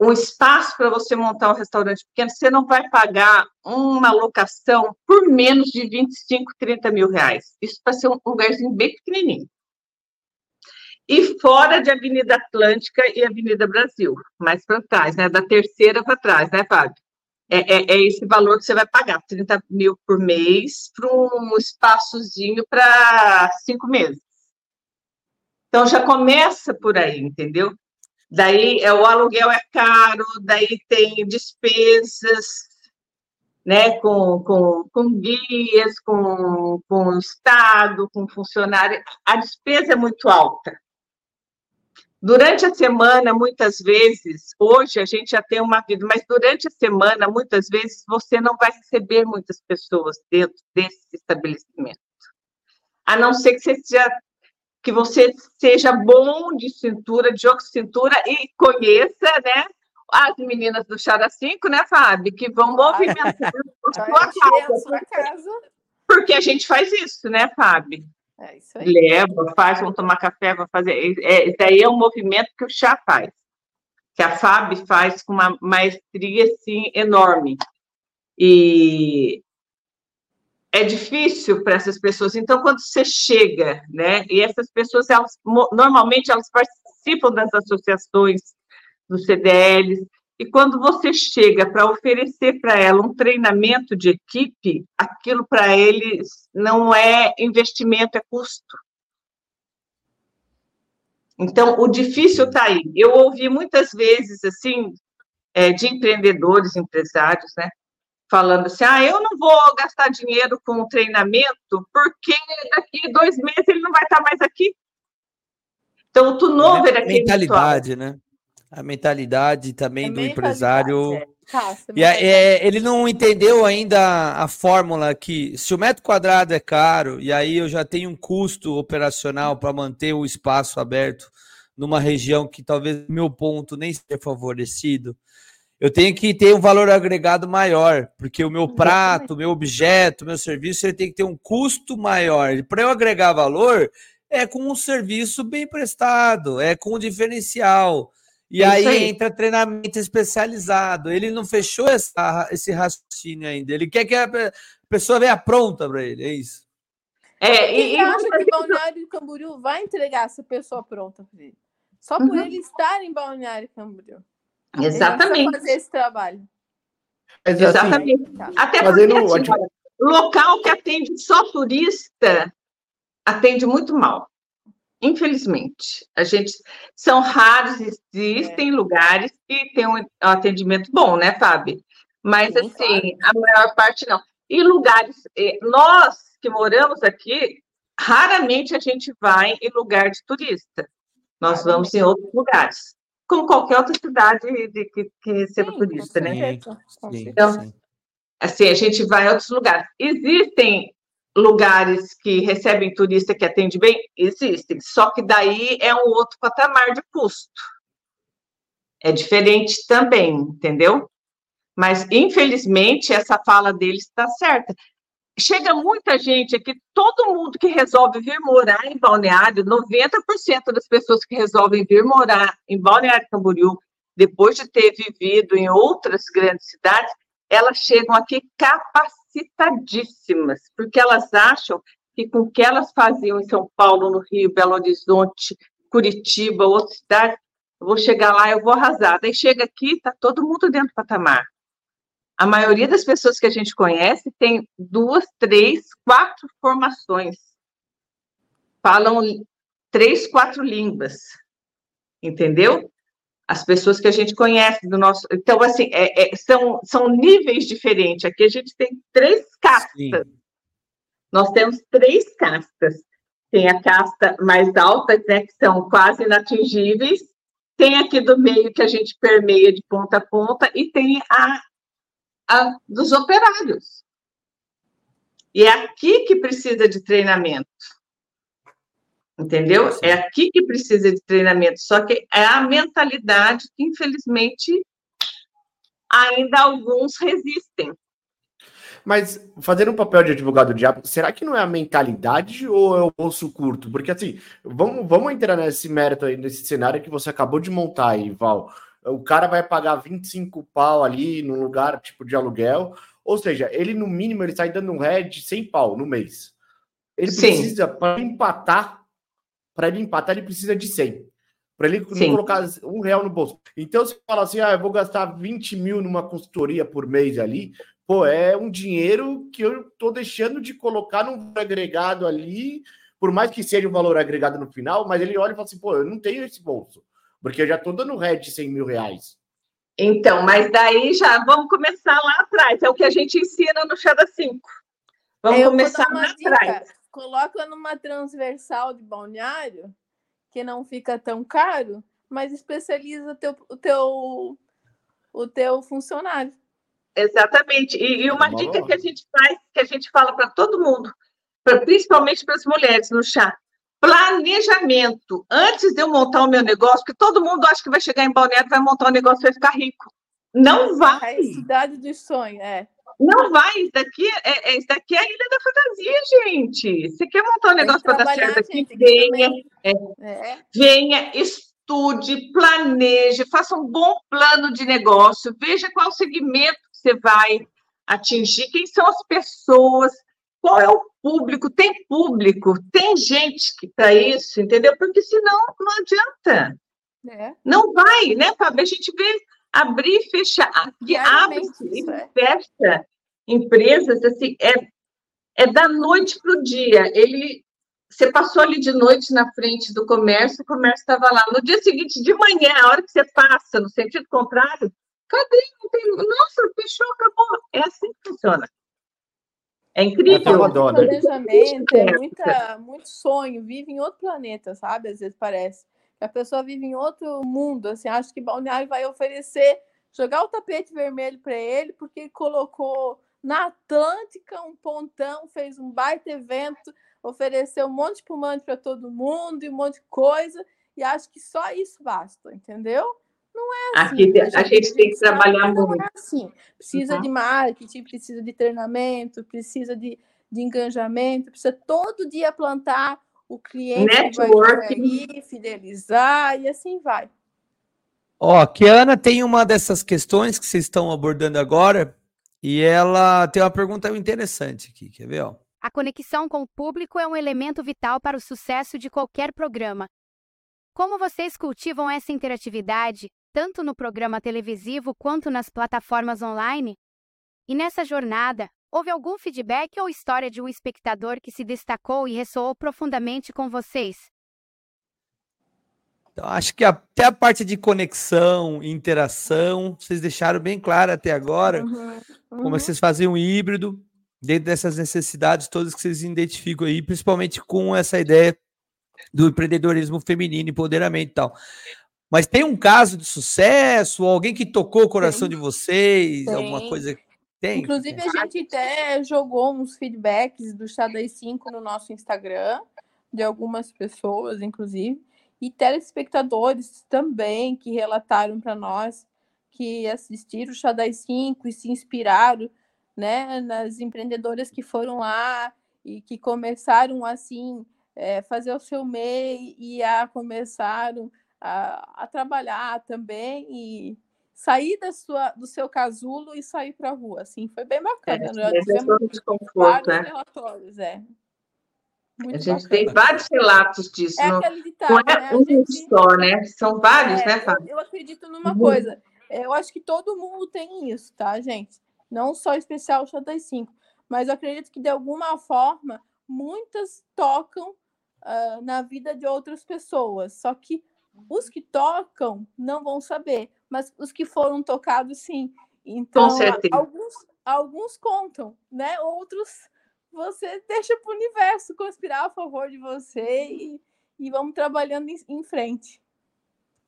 um espaço para você montar um restaurante pequeno, você não vai pagar uma locação por menos de 25, 30 mil reais. Isso para ser um lugarzinho bem pequenininho. E fora de Avenida Atlântica e Avenida Brasil, mais para trás, né? Da terceira para trás, né, Fábio? É, é, é, esse valor que você vai pagar, 30 mil por mês, para um espaçozinho para cinco meses. Então já começa por aí, entendeu? Daí é, o aluguel é caro, daí tem despesas, né, com, com, com guias, com, com o Estado, com funcionário. A despesa é muito alta. Durante a semana, muitas vezes, hoje a gente já tem uma vida, mas durante a semana, muitas vezes, você não vai receber muitas pessoas dentro desse estabelecimento. a não ser que você seja, que você seja bom de cintura, de jogo de cintura e conheça, né? As meninas do Chara 5, né, Fábio, que vão movimentar a sua casa. Porque a gente faz isso, né, Fábio? É isso aí. Leva, faz, vão tomar café, vão fazer. É, daí é um movimento que o chá faz, que a FAB faz com uma maestria assim, enorme. E é difícil para essas pessoas. Então, quando você chega, né, e essas pessoas, elas, normalmente, elas participam das associações, dos CDLs, e quando você chega para oferecer para ela um treinamento de equipe, aquilo para eles não é investimento, é custo. Então, o difícil está aí. Eu ouvi muitas vezes, assim, é, de empreendedores, empresários, né? Falando assim, ah, eu não vou gastar dinheiro com treinamento, porque daqui dois meses ele não vai estar mais aqui. Então, o turnover é Mentalidade, né? A mentalidade também é do empresário. É. e é, ele não entendeu ainda a fórmula que se o metro quadrado é caro e aí eu já tenho um custo operacional para manter o espaço aberto numa região que talvez meu ponto nem seja favorecido, eu tenho que ter um valor agregado maior, porque o meu prato, o meu objeto, o meu serviço, ele tem que ter um custo maior. Para eu agregar valor, é com um serviço bem prestado, é com um diferencial. E aí, aí, entra treinamento especializado. Ele não fechou essa, esse raciocínio ainda. Ele quer que a pessoa venha pronta para ele, é isso. É, e, e acha que Balneário Camboriú vai entregar essa pessoa pronta para ele? Só por uhum. ele estar em Balneário Camboriú. Exatamente. fazer esse trabalho. Assim, Exatamente. Tá. Até porque assim, local que atende só turista atende muito mal. Infelizmente, a gente são raros, existem é. lugares que tem um atendimento bom, né, Fábio? Mas Sim, assim, claro. a maior parte não. E lugares, eh, nós que moramos aqui, raramente a gente vai em lugar de turista. Nós vamos em outros lugares, como qualquer outra cidade de, que, que receba sim, turista, né? Sim, então, sim. assim, a gente vai em outros lugares. Existem lugares que recebem turista que atende bem? Existem, só que daí é um outro patamar de custo. É diferente também, entendeu? Mas, infelizmente, essa fala deles está certa. Chega muita gente aqui, todo mundo que resolve vir morar em Balneário, 90% das pessoas que resolvem vir morar em Balneário Camboriú, depois de ter vivido em outras grandes cidades, elas chegam aqui capacitadíssimas, porque elas acham que com o que elas faziam em São Paulo, no Rio, Belo Horizonte, Curitiba, outra cidade, eu vou chegar lá, eu vou arrasar. Daí chega aqui, está todo mundo dentro do patamar. A maioria das pessoas que a gente conhece tem duas, três, quatro formações. Falam três, quatro línguas. Entendeu? As pessoas que a gente conhece do nosso. Então, assim, é, é, são, são níveis diferentes. Aqui a gente tem três castas. Sim. Nós temos três castas. Tem a casta mais alta, né, que são quase inatingíveis. Tem aqui do meio que a gente permeia de ponta a ponta, e tem a, a dos operários. E é aqui que precisa de treinamento. Entendeu? É aqui que precisa de treinamento, só que é a mentalidade que, infelizmente, ainda alguns resistem. Mas fazendo um papel de advogado do diabo, será que não é a mentalidade ou é o bolso curto? Porque assim, vamos, vamos entrar nesse mérito aí, nesse cenário que você acabou de montar aí, Val. O cara vai pagar 25 pau ali num lugar tipo de aluguel, ou seja, ele no mínimo ele sai dando um head 100 pau no mês. Ele Sim. precisa, para empatar, para ele empatar, ele precisa de 100. Para ele Sim. não colocar um real no bolso. Então, você fala assim: ah, eu vou gastar 20 mil numa consultoria por mês ali. Pô, é um dinheiro que eu estou deixando de colocar num agregado ali, por mais que seja um valor agregado no final, mas ele olha e fala assim: pô, eu não tenho esse bolso, porque eu já estou dando red de 100 mil reais. Então, mas daí já vamos começar lá atrás. É o que a gente ensina no Chá da 5. Vamos eu começar lá dica. atrás coloca numa transversal de balneário, que não fica tão caro, mas especializa teu, o, teu, o teu funcionário. Exatamente. E, e uma dica que a gente faz, que a gente fala para todo mundo, principalmente para as mulheres no chá. Planejamento. Antes de eu montar o meu negócio, porque todo mundo acha que vai chegar em Balneário, vai montar um negócio e vai ficar rico. Não vai. É a cidade do sonho, é. Não vai, isso daqui é, é, isso daqui é a ilha da fantasia, gente. Você quer montar um negócio para dar certo aqui? Gente, venha, é, é. venha, estude, planeje, faça um bom plano de negócio, veja qual segmento que você vai atingir, quem são as pessoas, qual é o público, tem público, tem gente que para isso, entendeu? Porque senão não adianta. É. Não vai, né, Fábio? A gente vê abrir e fechar, que abre e é. fecha empresas, assim, é, é da noite para o dia. Ele, você passou ali de noite na frente do comércio, o comércio estava lá. No dia seguinte, de manhã, a hora que você passa, no sentido contrário, cadê? Não tem, nossa, fechou, acabou. É assim que funciona. É incrível. É planejamento, é muita, muito sonho, vive em outro planeta, sabe? Às vezes parece. A pessoa vive em outro mundo, assim, acho que Balneário vai oferecer, jogar o tapete vermelho para ele, porque colocou na Atlântica um pontão, fez um baita evento, ofereceu um monte de espumante para todo mundo e um monte de coisa, e acho que só isso basta, entendeu? Não é assim. Aqui, a, gente, a gente tem que trabalhar muito. É assim. Precisa uhum. de marketing, precisa de treinamento, precisa de, de engajamento, precisa todo dia plantar o cliente Networking. vai fidelizar e assim vai. Ó, que a Ana tem uma dessas questões que vocês estão abordando agora e ela tem uma pergunta interessante aqui, quer ver? Ó? A conexão com o público é um elemento vital para o sucesso de qualquer programa. Como vocês cultivam essa interatividade, tanto no programa televisivo quanto nas plataformas online? E nessa jornada, Houve algum feedback ou história de um espectador que se destacou e ressoou profundamente com vocês? Então, acho que até a parte de conexão, interação, vocês deixaram bem claro até agora uhum, uhum. como vocês fazem um híbrido dentro dessas necessidades todas que vocês identificam aí, principalmente com essa ideia do empreendedorismo feminino, empoderamento e tal. Mas tem um caso de sucesso, alguém que tocou o coração tem. de vocês, tem. alguma coisa tem. Inclusive, a gente até jogou uns feedbacks do Chá das 5 no nosso Instagram, de algumas pessoas, inclusive, e telespectadores também que relataram para nós que assistiram o Chá das 5 e se inspiraram né, nas empreendedoras que foram lá e que começaram assim é, fazer o seu MEI e a começaram a, a trabalhar também e sair da sua, do seu casulo e sair para a rua. Assim, foi bem bacana. É, Já tivemos vários né? relatórios, é. Muito a gente bacana. tem vários relatos disso. É não, ditado, não é né? um gente, só, né? São vários, é, né, Fábio? Eu, eu acredito numa uhum. coisa. Eu acho que todo mundo tem isso, tá, gente? Não só especial Chá das Cinco, mas eu acredito que de alguma forma muitas tocam uh, na vida de outras pessoas. Só que os que tocam não vão saber, mas os que foram tocados, sim. Então, alguns, alguns contam, né? Outros você deixa para o universo conspirar a favor de você e, e vamos trabalhando em, em frente.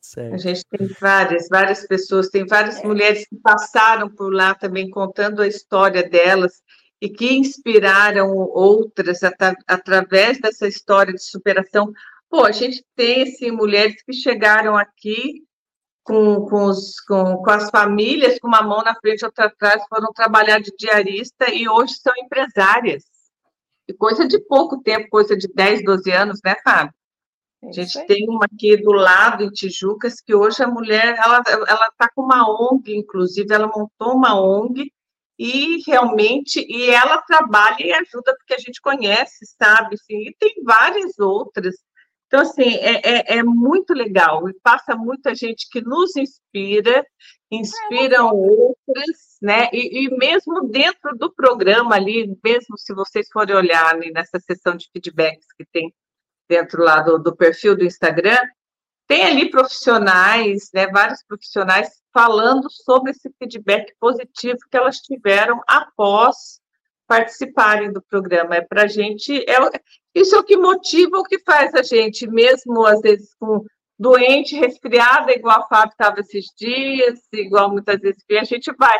Certo. A gente tem várias, várias pessoas, tem várias é. mulheres que passaram por lá também contando a história delas e que inspiraram outras at através dessa história de superação. Pô, a gente tem assim, mulheres que chegaram aqui com, com, os, com, com as famílias, com uma mão na frente e outra atrás, foram trabalhar de diarista e hoje são empresárias. E coisa de pouco tempo, coisa de 10, 12 anos, né, Fábio? É a gente tem uma aqui do lado, em Tijucas, que hoje a mulher, ela está com uma ONG, inclusive, ela montou uma ONG e realmente, e ela trabalha e ajuda porque a gente conhece, sabe, assim, e tem várias outras então, assim, é, é, é, muito legal e passa muita gente que nos inspira, inspiram é, outras, né? E, e, mesmo dentro do programa ali, mesmo se vocês forem olhar nessa sessão de feedbacks que tem dentro lá do, do perfil do Instagram, tem ali profissionais, né, vários profissionais falando sobre esse feedback positivo que elas tiveram após participarem do programa. É para a gente, é, isso é o que motiva, o que faz a gente, mesmo às vezes com doente, resfriada, igual a Fábio estava esses dias, igual muitas vezes a gente vai.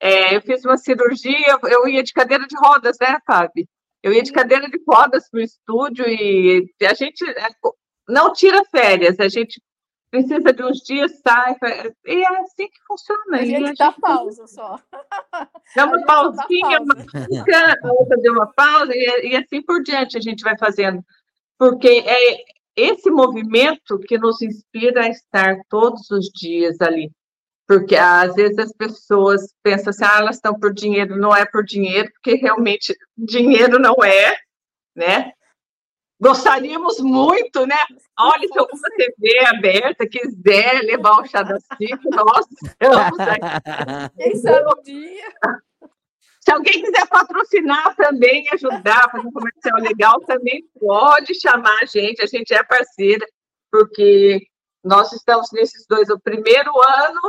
É, eu fiz uma cirurgia, eu ia de cadeira de rodas, né, Fábio? Eu ia de cadeira de rodas para o estúdio e a gente é, não tira férias, a gente precisa de uns dias, sai, e é assim que funciona. A gente, a dá pausa só. Dá uma pausinha, uma fica, a outra deu uma pausa, e, e assim por diante a gente vai fazendo. Porque é esse movimento que nos inspira a estar todos os dias ali. Porque às vezes as pessoas pensam assim, ah, elas estão por dinheiro, não é por dinheiro, porque realmente dinheiro não é, né? Gostaríamos muito, né? Olha, se alguma TV aberta quiser levar o chá das cinco, nós estamos aqui. Quem sabe um dia. Se alguém quiser patrocinar também, ajudar, fazer um comercial legal, também pode chamar a gente, a gente é parceira, porque nós estamos nesses dois. O primeiro ano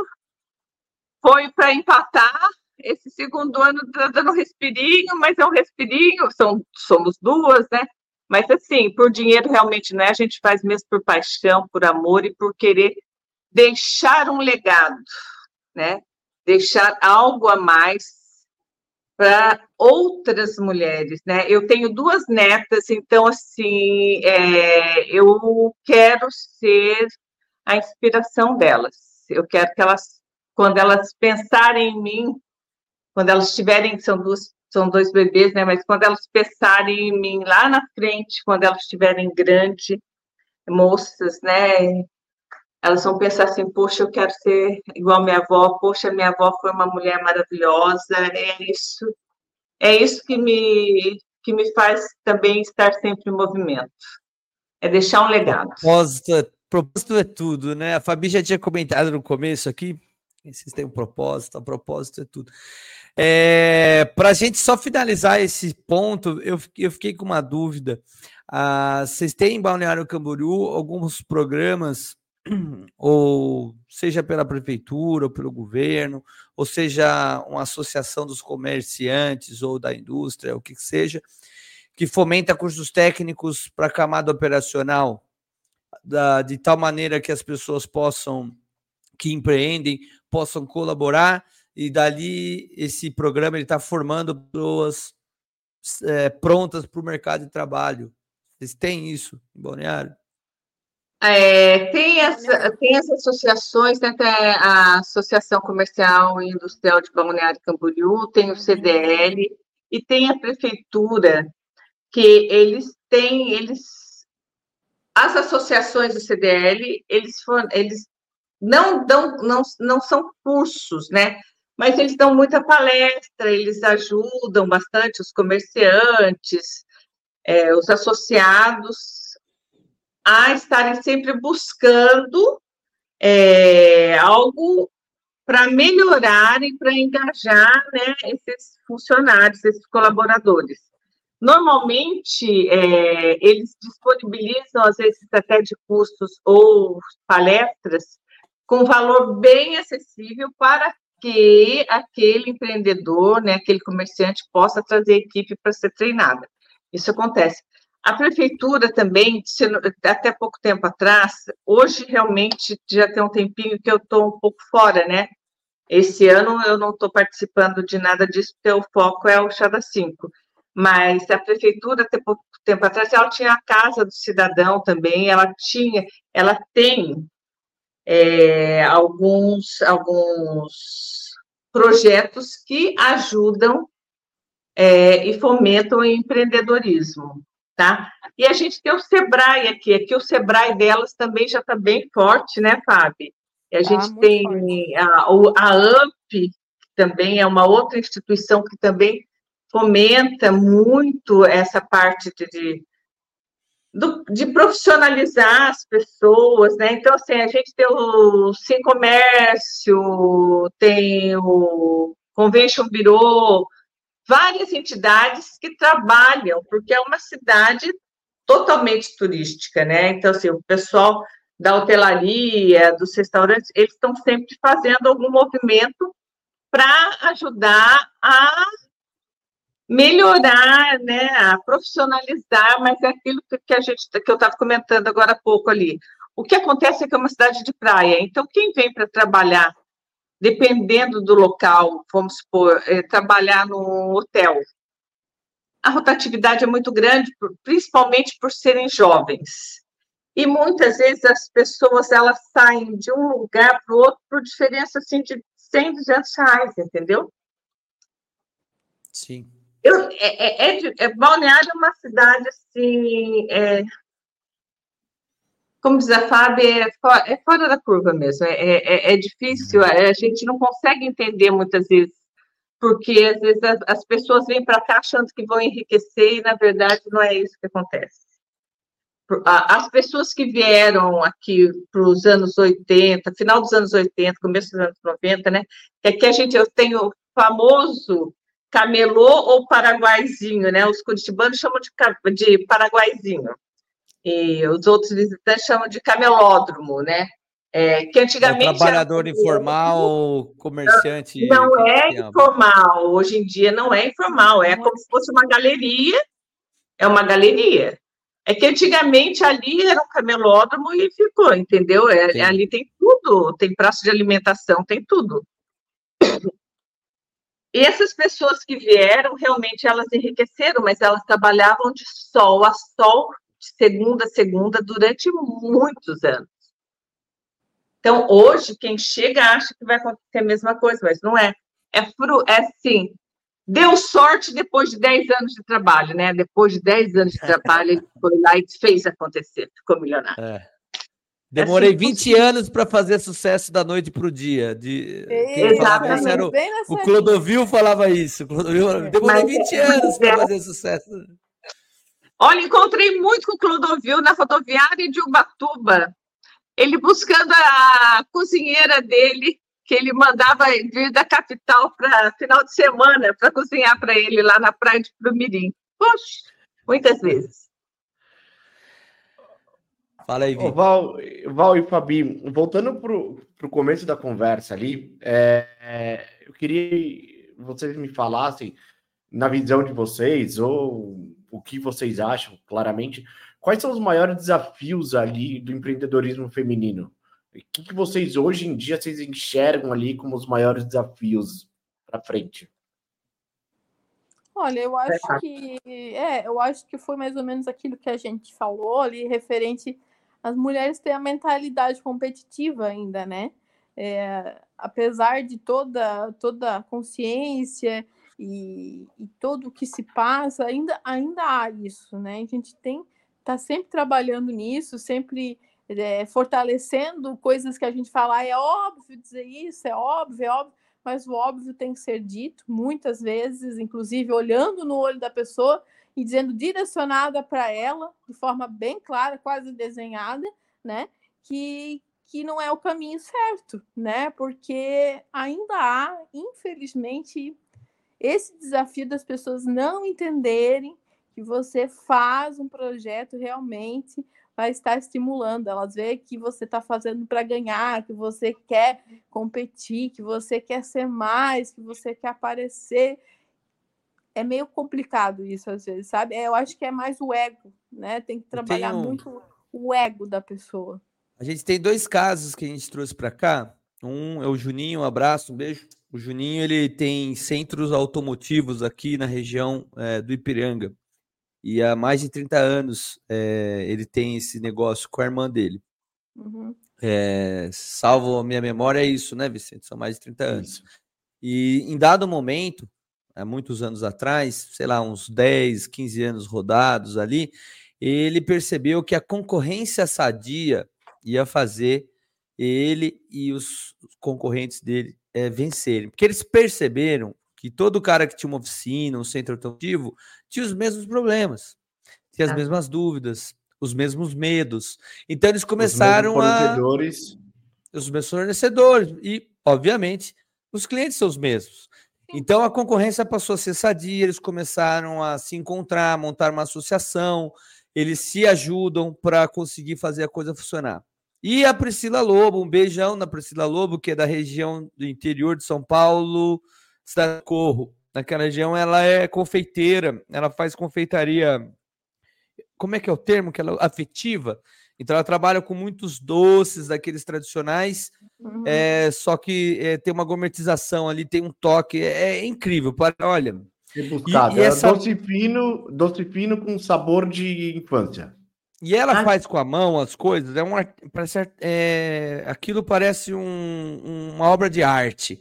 foi para empatar, esse segundo ano está dando respirinho, mas é um respirinho, são, somos duas, né? Mas assim, por dinheiro realmente não é, a gente faz mesmo por paixão, por amor e por querer deixar um legado, né? Deixar algo a mais para outras mulheres, né? Eu tenho duas netas, então assim, é, eu quero ser a inspiração delas. Eu quero que elas, quando elas pensarem em mim, quando elas tiverem, são duas são dois bebês, né? Mas quando elas pensarem em mim lá na frente, quando elas estiverem grandes, moças, né? Elas vão pensar assim, poxa, eu quero ser igual minha avó, poxa, minha avó foi uma mulher maravilhosa, é isso, é isso que me, que me faz também estar sempre em movimento. É deixar um legado. Propósito é, propósito é tudo, né? A Fabi já tinha comentado no começo aqui, vocês têm um propósito, a propósito é tudo. É, Para a gente só finalizar esse ponto, eu, eu fiquei com uma dúvida. Ah, vocês têm em Balneário Camboriú alguns programas, ou seja pela prefeitura, ou pelo governo, ou seja uma associação dos comerciantes ou da indústria, o que seja, que fomenta cursos técnicos para a camada operacional, da, de tal maneira que as pessoas possam, que empreendem, possam colaborar e dali esse programa ele está formando pessoas é, prontas para o mercado de trabalho. Vocês têm isso em Balneário? É, tem, essa, tem as associações, tem a Associação Comercial e Industrial de Balneário Camboriú, tem o CDL e tem a prefeitura, que eles têm, eles, as associações do CDL, eles, eles não dão, não, não são cursos, né? Mas eles dão muita palestra, eles ajudam bastante os comerciantes, é, os associados a estarem sempre buscando é, algo para melhorar e para engajar né, esses funcionários, esses colaboradores. Normalmente, é, eles disponibilizam, às vezes, até de cursos ou palestras, com valor bem acessível para que aquele empreendedor, né, aquele comerciante possa trazer equipe para ser treinada. Isso acontece. A prefeitura também, até pouco tempo atrás, hoje realmente já tem um tempinho que eu estou um pouco fora, né? Esse ano eu não estou participando de nada disso, porque o foco é o Chá da 5. Mas a prefeitura, até pouco tempo atrás, ela tinha a Casa do Cidadão também, ela tinha, ela tem é, alguns, alguns projetos que ajudam é, e fomentam o empreendedorismo, tá? E a gente tem o Sebrae aqui, aqui o Sebrae delas também já está bem forte, né, Fábio? E a tá gente tem a, a AMP, que também é uma outra instituição que também fomenta muito essa parte de, do, de profissionalizar as pessoas, né? Então, assim, a gente tem o Sim Comércio, tem o Convention Bureau, várias entidades que trabalham, porque é uma cidade totalmente turística, né? Então, assim, o pessoal da hotelaria, dos restaurantes, eles estão sempre fazendo algum movimento para ajudar a melhorar, né, a profissionalizar, mas é aquilo que a gente que eu estava comentando agora há pouco ali. O que acontece é que é uma cidade de praia, então quem vem para trabalhar, dependendo do local, vamos supor, é, trabalhar no hotel, a rotatividade é muito grande, principalmente por serem jovens. E muitas vezes as pessoas elas saem de um lugar para o outro por diferença assim de 100, 200 reais, entendeu? Sim. Eu, é, é, é, é Balneário é uma cidade assim, é, como diz a Fábio, é, fora, é fora da curva mesmo. É, é, é difícil, uhum. a gente não consegue entender muitas vezes, porque às vezes as, as pessoas vêm para cá achando que vão enriquecer e na verdade não é isso que acontece as pessoas que vieram aqui para os anos 80, final dos anos 80, começo dos anos 90, né? É que a gente eu tenho o famoso camelô ou paraguaizinho, né? Os curitibanos chamam de, de paraguaizinho. E os outros visitantes chamam de camelódromo, né? É, que antigamente. É trabalhador era... informal, comerciante. Não, não é informal. Hoje em dia não é informal. É como se fosse uma galeria. É uma galeria. É que antigamente ali era um camelódromo e ficou, entendeu? É, ali tem tudo, tem praça de alimentação, tem tudo. E essas pessoas que vieram, realmente elas enriqueceram, mas elas trabalhavam de sol a sol, de segunda a segunda, durante muitos anos. Então, hoje, quem chega acha que vai acontecer a mesma coisa, mas não é. É, fru, é assim, Deu sorte depois de 10 anos de trabalho, né? Depois de 10 anos de trabalho, ele foi lá e fez acontecer, ficou milionário. É. Demorei assim, 20 anos para fazer sucesso da noite para o dia. De... Exatamente. Era o, o Clodovil falava isso. Clodovil, demorei Mas, 20 anos para fazer sucesso. Olha, encontrei muito com o Clodovil na rodoviária de Ubatuba. Ele buscando a cozinheira dele que ele mandava vir da capital para final de semana para cozinhar para ele lá na praia de Plumirim. Poxa, muitas vezes. Fala aí, Vitor. Val, Val e Fabi, voltando para o começo da conversa ali, é, é, eu queria que vocês me falassem, na visão de vocês, ou o que vocês acham, claramente, quais são os maiores desafios ali do empreendedorismo feminino? O que, que vocês hoje em dia vocês enxergam ali como os maiores desafios para frente? Olha, eu acho que é, eu acho que foi mais ou menos aquilo que a gente falou ali, referente às mulheres terem a mentalidade competitiva ainda, né? É, apesar de toda toda a consciência e, e todo o que se passa, ainda ainda há isso, né? A gente tem tá sempre trabalhando nisso, sempre é, fortalecendo coisas que a gente fala, ah, é óbvio dizer isso, é óbvio, é óbvio, mas o óbvio tem que ser dito muitas vezes, inclusive olhando no olho da pessoa e dizendo direcionada para ela, de forma bem clara, quase desenhada, né? Que, que não é o caminho certo, né? Porque ainda há, infelizmente, esse desafio das pessoas não entenderem que você faz um projeto realmente vai estar estimulando. Elas veem que você está fazendo para ganhar, que você quer competir, que você quer ser mais, que você quer aparecer. É meio complicado isso às vezes, sabe? Eu acho que é mais o ego, né? Tem que trabalhar um... muito o ego da pessoa. A gente tem dois casos que a gente trouxe para cá. Um é o Juninho, um abraço, um beijo. O Juninho ele tem centros automotivos aqui na região é, do Ipiranga. E há mais de 30 anos é, ele tem esse negócio com a irmã dele. Uhum. É, salvo a minha memória, é isso, né, Vicente? São mais de 30 anos. E em dado momento, há muitos anos atrás, sei lá, uns 10, 15 anos rodados ali, ele percebeu que a concorrência sadia ia fazer ele e os concorrentes dele é, vencerem. Porque eles perceberam que todo cara que tinha uma oficina, um centro automotivo, tinha os mesmos problemas, tinha as ah. mesmas dúvidas, os mesmos medos. Então eles começaram os a. Os mesmos fornecedores. E, obviamente, os clientes são os mesmos. Então a concorrência passou a ser sadia, eles começaram a se encontrar, montar uma associação, eles se ajudam para conseguir fazer a coisa funcionar. E a Priscila Lobo, um beijão na Priscila Lobo, que é da região do interior de São Paulo, cidade Corro, naquela região, ela é confeiteira, ela faz confeitaria. Como é que é o termo que ela afetiva? Então ela trabalha com muitos doces daqueles tradicionais, uhum. é, só que é, tem uma gourmetização ali, tem um toque, é, é incrível. Olha, Rebuscado. E, e é essa... doce fino, doce fino com sabor de infância. E ela ah. faz com a mão as coisas, é uma, parece, é, aquilo parece um, uma obra de arte.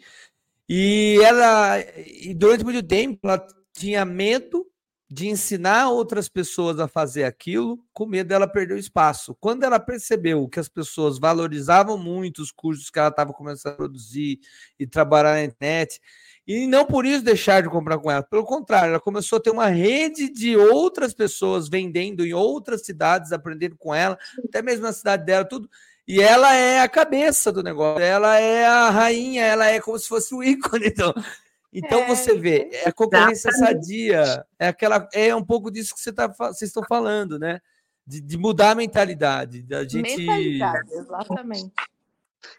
E ela, e durante muito tempo, ela tinha medo de ensinar outras pessoas a fazer aquilo, com medo dela perder o espaço. Quando ela percebeu que as pessoas valorizavam muito os cursos que ela estava começando a produzir e trabalhar na internet, e não por isso deixar de comprar com ela. Pelo contrário, ela começou a ter uma rede de outras pessoas vendendo em outras cidades, aprendendo com ela, até mesmo na cidade dela, tudo. E ela é a cabeça do negócio, ela é a rainha, ela é como se fosse o ícone. Então, então é, você vê, é a concorrência exatamente. sadia, é aquela, é um pouco disso que você tá, vocês estão falando, né? De, de, mudar a mentalidade, da gente. Mentalidade, exatamente.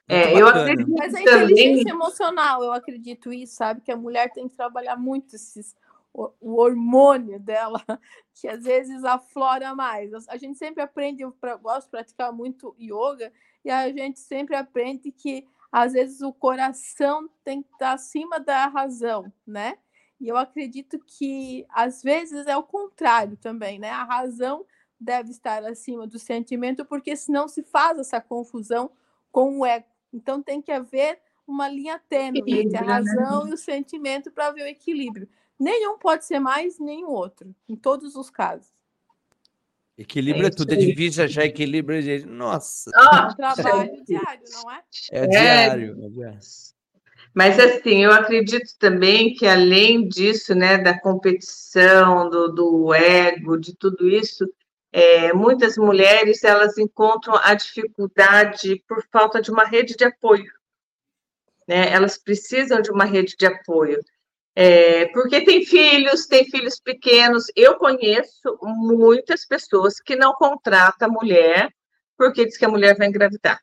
É, eu acredito Mas a inteligência também... emocional, eu acredito isso, sabe? Que a mulher tem que trabalhar muito esses, o, o hormônio dela, que às vezes aflora mais. A gente sempre aprende, eu gosto de praticar muito yoga, e a gente sempre aprende que às vezes o coração tem que estar acima da razão, né? E eu acredito que às vezes é o contrário também, né? A razão deve estar acima do sentimento, porque senão se faz essa confusão com o ego. Então tem que haver uma linha tênue entre a né? razão e o sentimento para haver o equilíbrio. Nenhum pode ser mais, nem o outro, em todos os casos. Equilíbrio é, é tudo, é difícil achar equilíbrio, gente. Nossa. Ah, trabalho diário, não é? É diário, é diário. Mas assim, eu acredito também que além disso, né, da competição, do, do ego, de tudo isso, é, muitas mulheres elas encontram a dificuldade por falta de uma rede de apoio. Né? Elas precisam de uma rede de apoio. É, porque tem filhos, tem filhos pequenos. Eu conheço muitas pessoas que não contratam mulher porque diz que a mulher vai engravidar.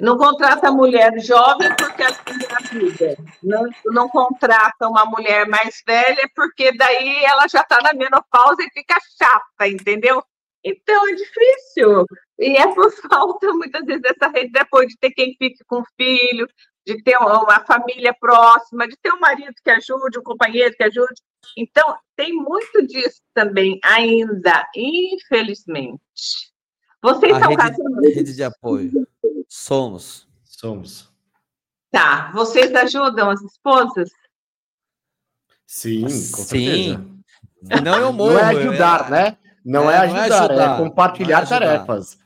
Não contrata a mulher jovem porque ela engravida. Não, não contrata uma mulher mais velha porque daí ela já está na menopausa e fica chata, entendeu? Então é difícil. E é por falta, muitas vezes, dessa rede de apoio, de ter quem fique com filho, de ter uma família próxima, de ter um marido que ajude, um companheiro que ajude. Então, tem muito disso também ainda, infelizmente. Vocês a são rede, casados? Rede de apoio. Somos. Somos. Tá. Vocês ajudam as esposas? Sim, com Sim. certeza. Não eu morro. Não é ajudar, é... né? Não é, é ajudar, não é, ajudar, é compartilhar é tarefas.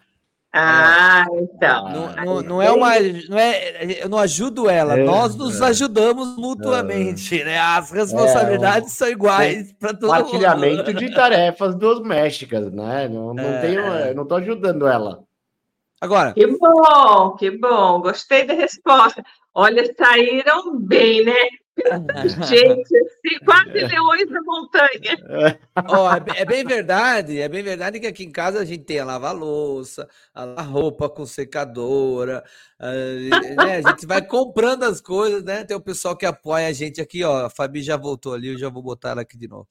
Ah, então. Não, não, não, é uma. Não é, eu não ajudo ela, é, nós nos é. ajudamos mutuamente, é. né? As responsabilidades são iguais para todo mundo. Compartilhamento de tarefas domésticas, né? Não, não, tenho, eu não estou ajudando ela. Agora. Que bom, que bom. Gostei da resposta. Olha, saíram bem, né? Gente, assim, quase leões da montanha. Oh, é, é, bem verdade, é bem verdade que aqui em casa a gente tem a lava-louça, a roupa com secadora, a, né? a gente vai comprando as coisas, né? Tem o pessoal que apoia a gente aqui, ó. A Fabi já voltou ali, eu já vou botar ela aqui de novo.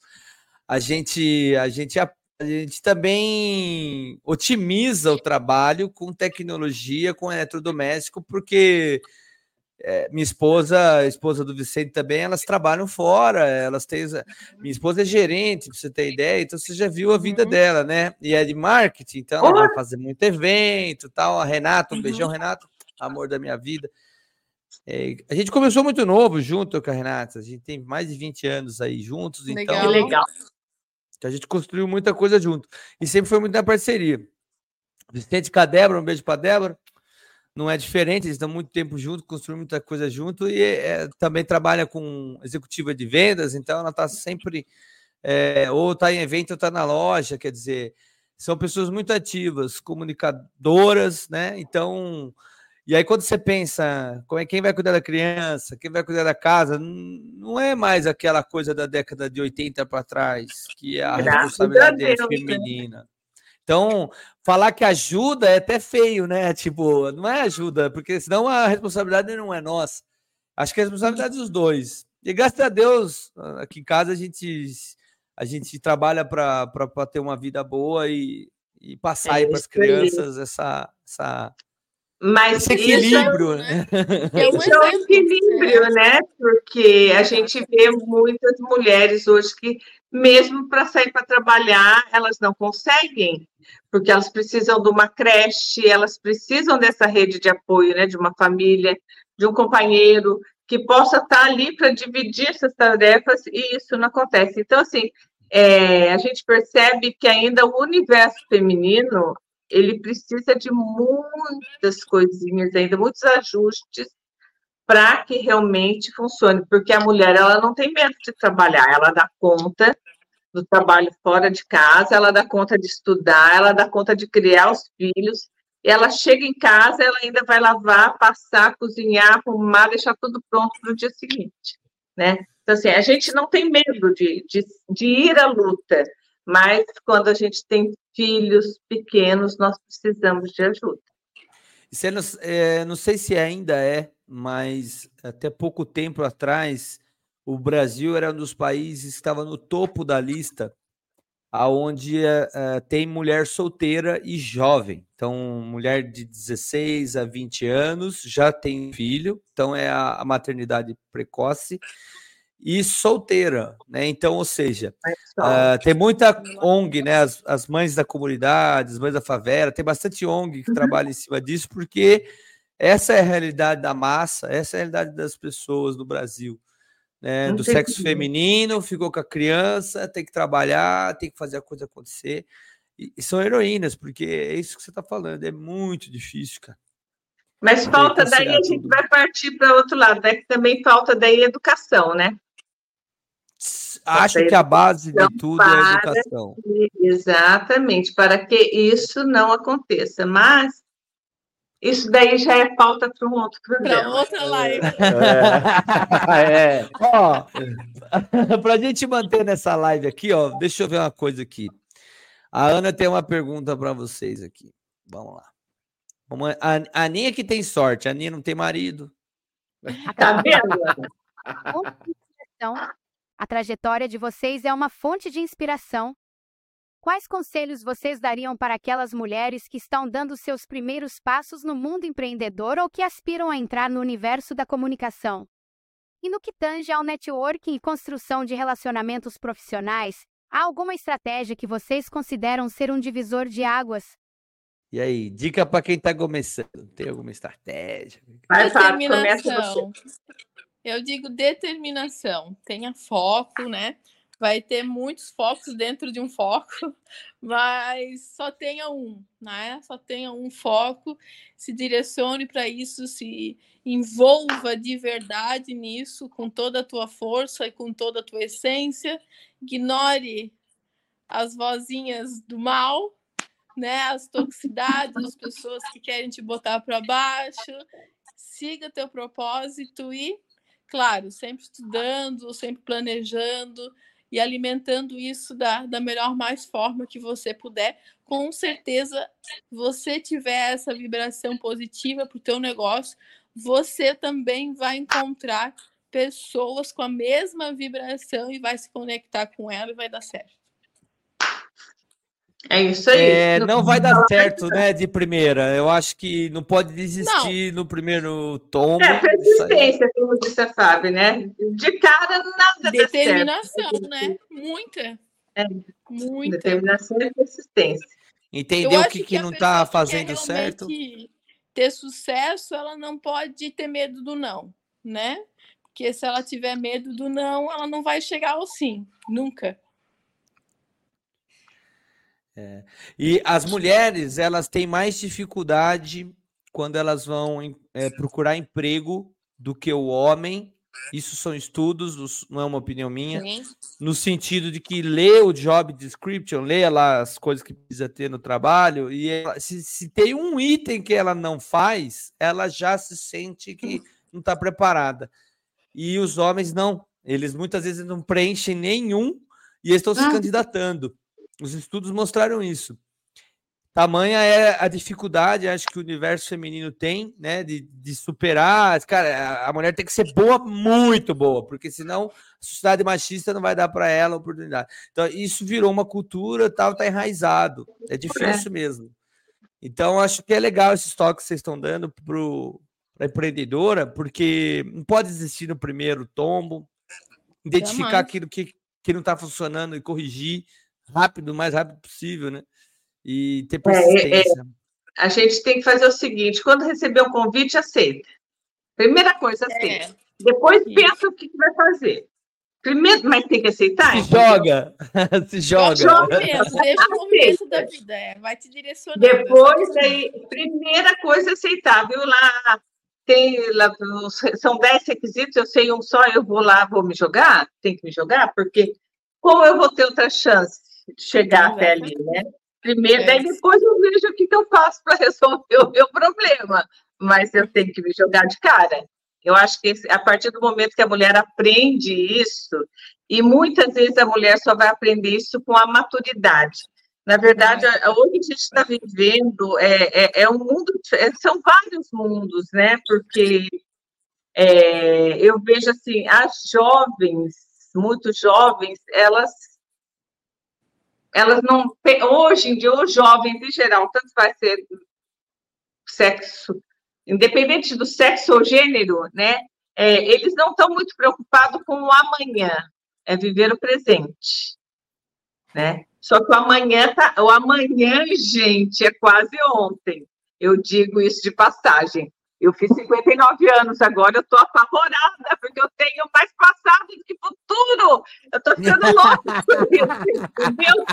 A gente, a gente, a gente também otimiza o trabalho com tecnologia, com eletrodoméstico, porque é, minha esposa, a esposa do Vicente também, elas trabalham fora, elas têm. Minha esposa é gerente, pra você ter ideia, então você já viu a vida uhum. dela, né? E é de marketing, então ela vai fazer muito evento tal. A Renata, um uhum. beijão, Renato, amor da minha vida. É, a gente começou muito novo junto com a Renata, a gente tem mais de 20 anos aí juntos, legal. então. Que legal. A gente construiu muita coisa junto. E sempre foi muito na parceria. Vicente com a Débora, um beijo para Débora não é diferente, eles estão muito tempo junto, construindo muita coisa junto e é, também trabalha com executiva de vendas, então ela está sempre é, ou está em evento ou está na loja, quer dizer, são pessoas muito ativas, comunicadoras, né? Então, e aí quando você pensa como é quem vai cuidar da criança, quem vai cuidar da casa, não é mais aquela coisa da década de 80 para trás, que a Graças responsabilidade é feminina. Então, falar que ajuda é até feio, né? Tipo, não é ajuda, porque senão a responsabilidade não é nossa. Acho que a responsabilidade é dos dois. E graças a Deus, aqui em casa a gente, a gente trabalha para ter uma vida boa e, e passar é, aí para as crianças essa, essa, Mas esse equilíbrio, isso, né? Isso é um equilíbrio, né? Porque a gente vê muitas mulheres hoje que, mesmo para sair para trabalhar, elas não conseguem, porque elas precisam de uma creche, elas precisam dessa rede de apoio, né? De uma família, de um companheiro que possa estar ali para dividir essas tarefas e isso não acontece. Então, assim, é, a gente percebe que ainda o universo feminino ele precisa de muitas coisinhas ainda, muitos ajustes para que realmente funcione, porque a mulher ela não tem medo de trabalhar, ela dá conta do trabalho fora de casa, ela dá conta de estudar, ela dá conta de criar os filhos, e ela chega em casa, ela ainda vai lavar, passar, cozinhar, arrumar, deixar tudo pronto para o dia seguinte, né? Então, assim, a gente não tem medo de, de, de ir à luta, mas quando a gente tem filhos pequenos, nós precisamos de ajuda. Você não, é, não sei se ainda é, mas até pouco tempo atrás, o Brasil era um dos países que estava no topo da lista, aonde uh, tem mulher solteira e jovem. Então, mulher de 16 a 20 anos já tem filho, então é a, a maternidade precoce e solteira, né? Então, ou seja, uh, tem muita ONG, né? As, as, mães da comunidade, as mães da favela, tem bastante ONG que uhum. trabalha em cima disso, porque essa é a realidade da massa, essa é a realidade das pessoas no Brasil, né? Do sexo feminino, ficou com a criança, tem que trabalhar, tem que fazer a coisa acontecer. E, e são heroínas, porque é isso que você está falando, é muito difícil, cara. Mas falta daí, a gente vai partir para outro lado, né? Que também falta daí educação, né? acho que a base de tudo é a educação. Que, exatamente, para que isso não aconteça. Mas isso daí já é pauta para um outro programa. Para outra live. É. é. Ó, para a gente manter nessa live aqui, ó, deixa eu ver uma coisa aqui. A Ana tem uma pergunta para vocês aqui. Vamos lá. A Aninha que tem sorte, a Aninha não tem marido. Tá vendo? Então, a trajetória de vocês é uma fonte de inspiração. Quais conselhos vocês dariam para aquelas mulheres que estão dando seus primeiros passos no mundo empreendedor ou que aspiram a entrar no universo da comunicação? E no que tange ao networking e construção de relacionamentos profissionais, há alguma estratégia que vocês consideram ser um divisor de águas? E aí, dica para quem está começando: tem alguma estratégia? Vai, Fábio, começa você. Eu digo determinação, tenha foco, né? Vai ter muitos focos dentro de um foco, mas só tenha um, né? Só tenha um foco, se direcione para isso, se envolva de verdade nisso, com toda a tua força e com toda a tua essência. Ignore as vozinhas do mal, né? As toxicidades, as pessoas que querem te botar para baixo. Siga teu propósito e claro, sempre estudando, sempre planejando e alimentando isso da, da melhor mais forma que você puder. Com certeza, você tiver essa vibração positiva para o teu negócio, você também vai encontrar pessoas com a mesma vibração e vai se conectar com ela e vai dar certo. É isso aí. É, não vai dar certo, né, de primeira. Eu acho que não pode desistir não. no primeiro tombo. É persistência, como disse a Fábio, né? De cara, nada Determinação, né? Muita. É. Muita. Determinação e persistência. Entender o que, que, que não está fazendo certo. Ter sucesso, ela não pode ter medo do não, né? Porque se ela tiver medo do não, ela não vai chegar ao sim, nunca. É. E as mulheres, elas têm mais dificuldade quando elas vão é, procurar emprego do que o homem. Isso são estudos, não é uma opinião minha. Sim. No sentido de que lê o job description, lê lá as coisas que precisa ter no trabalho, e ela, se, se tem um item que ela não faz, ela já se sente que não está preparada. E os homens não. Eles muitas vezes não preenchem nenhum e estão se ah. candidatando. Os estudos mostraram isso. Tamanha é a dificuldade, acho que o universo feminino tem, né, de, de superar. Cara, a mulher tem que ser boa, muito boa, porque senão a sociedade machista não vai dar para ela a oportunidade. Então, isso virou uma cultura, tal, tá enraizado. É difícil é. mesmo. Então, acho que é legal esse toque que vocês estão dando para a empreendedora, porque não pode existir no primeiro tombo, identificar Jamais. aquilo que, que não está funcionando e corrigir rápido, o mais rápido possível, né? E ter persistência. É, é, a gente tem que fazer o seguinte: quando receber um convite, aceita. Primeira coisa, aceita. É. Depois Isso. pensa o que, que vai fazer. Primeiro, mas tem que aceitar. Se joga. Se joga. Joga mesmo, deixa o começo da vida, é. vai te direcionar. Depois, aí, primeira coisa, aceitar, viu? Lá tem lá, são dez requisitos, eu sei um só, eu vou lá, vou me jogar, tem que me jogar, porque como eu vou ter outra chance chegar até ali, né? Primeiro, é. daí depois eu vejo o que, que eu faço para resolver o meu problema, mas eu tenho que me jogar de cara. Eu acho que a partir do momento que a mulher aprende isso, e muitas vezes a mulher só vai aprender isso com a maturidade. Na verdade, hoje a gente está vivendo é, é, é, um mundo, é, são vários mundos, né? Porque é, eu vejo assim, as jovens, muito jovens, elas elas não hoje em dia os jovens em geral, tanto vai ser sexo independente do sexo ou gênero, né, é, eles não estão muito preocupados com o amanhã, é viver o presente, né? Só que o amanhã tá, o amanhã, gente, é quase ontem. Eu digo isso de passagem. Eu fiz 59 anos agora, eu estou apavorada, porque eu tenho mais passado do que futuro. Eu estou ficando louca entendeu?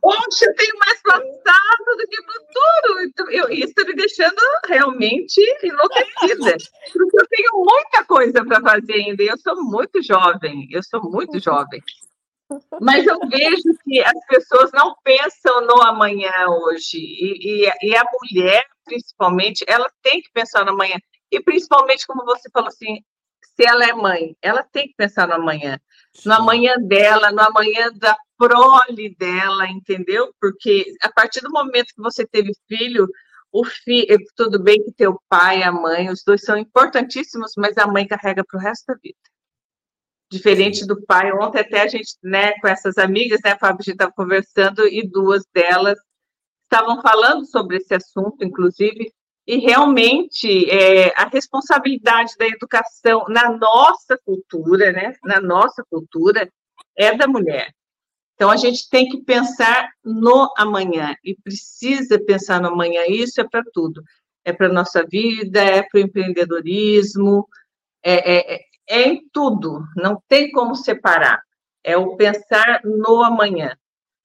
Poxa, eu tenho mais passado do que futuro. Então, eu, isso está me deixando realmente enlouquecida. Porque eu tenho muita coisa para fazer ainda. Eu sou muito jovem, eu sou muito jovem. Mas eu vejo que as pessoas não pensam no amanhã hoje. E, e, e, a mulher, principalmente, ela tem que pensar no amanhã. E principalmente, como você falou assim, se ela é mãe, ela tem que pensar no amanhã. No amanhã dela, no amanhã da prole dela, entendeu? Porque a partir do momento que você teve filho, o filho, tudo bem que teu pai e a mãe, os dois são importantíssimos, mas a mãe carrega para o resto da vida diferente do pai. Ontem até a gente, né, com essas amigas, né, Fábio, a gente estava conversando e duas delas estavam falando sobre esse assunto, inclusive, e realmente é, a responsabilidade da educação na nossa cultura, né, na nossa cultura, é da mulher. Então, a gente tem que pensar no amanhã, e precisa pensar no amanhã, isso é para tudo. É para nossa vida, é para o empreendedorismo, é, é, é em tudo, não tem como separar. É o pensar no amanhã.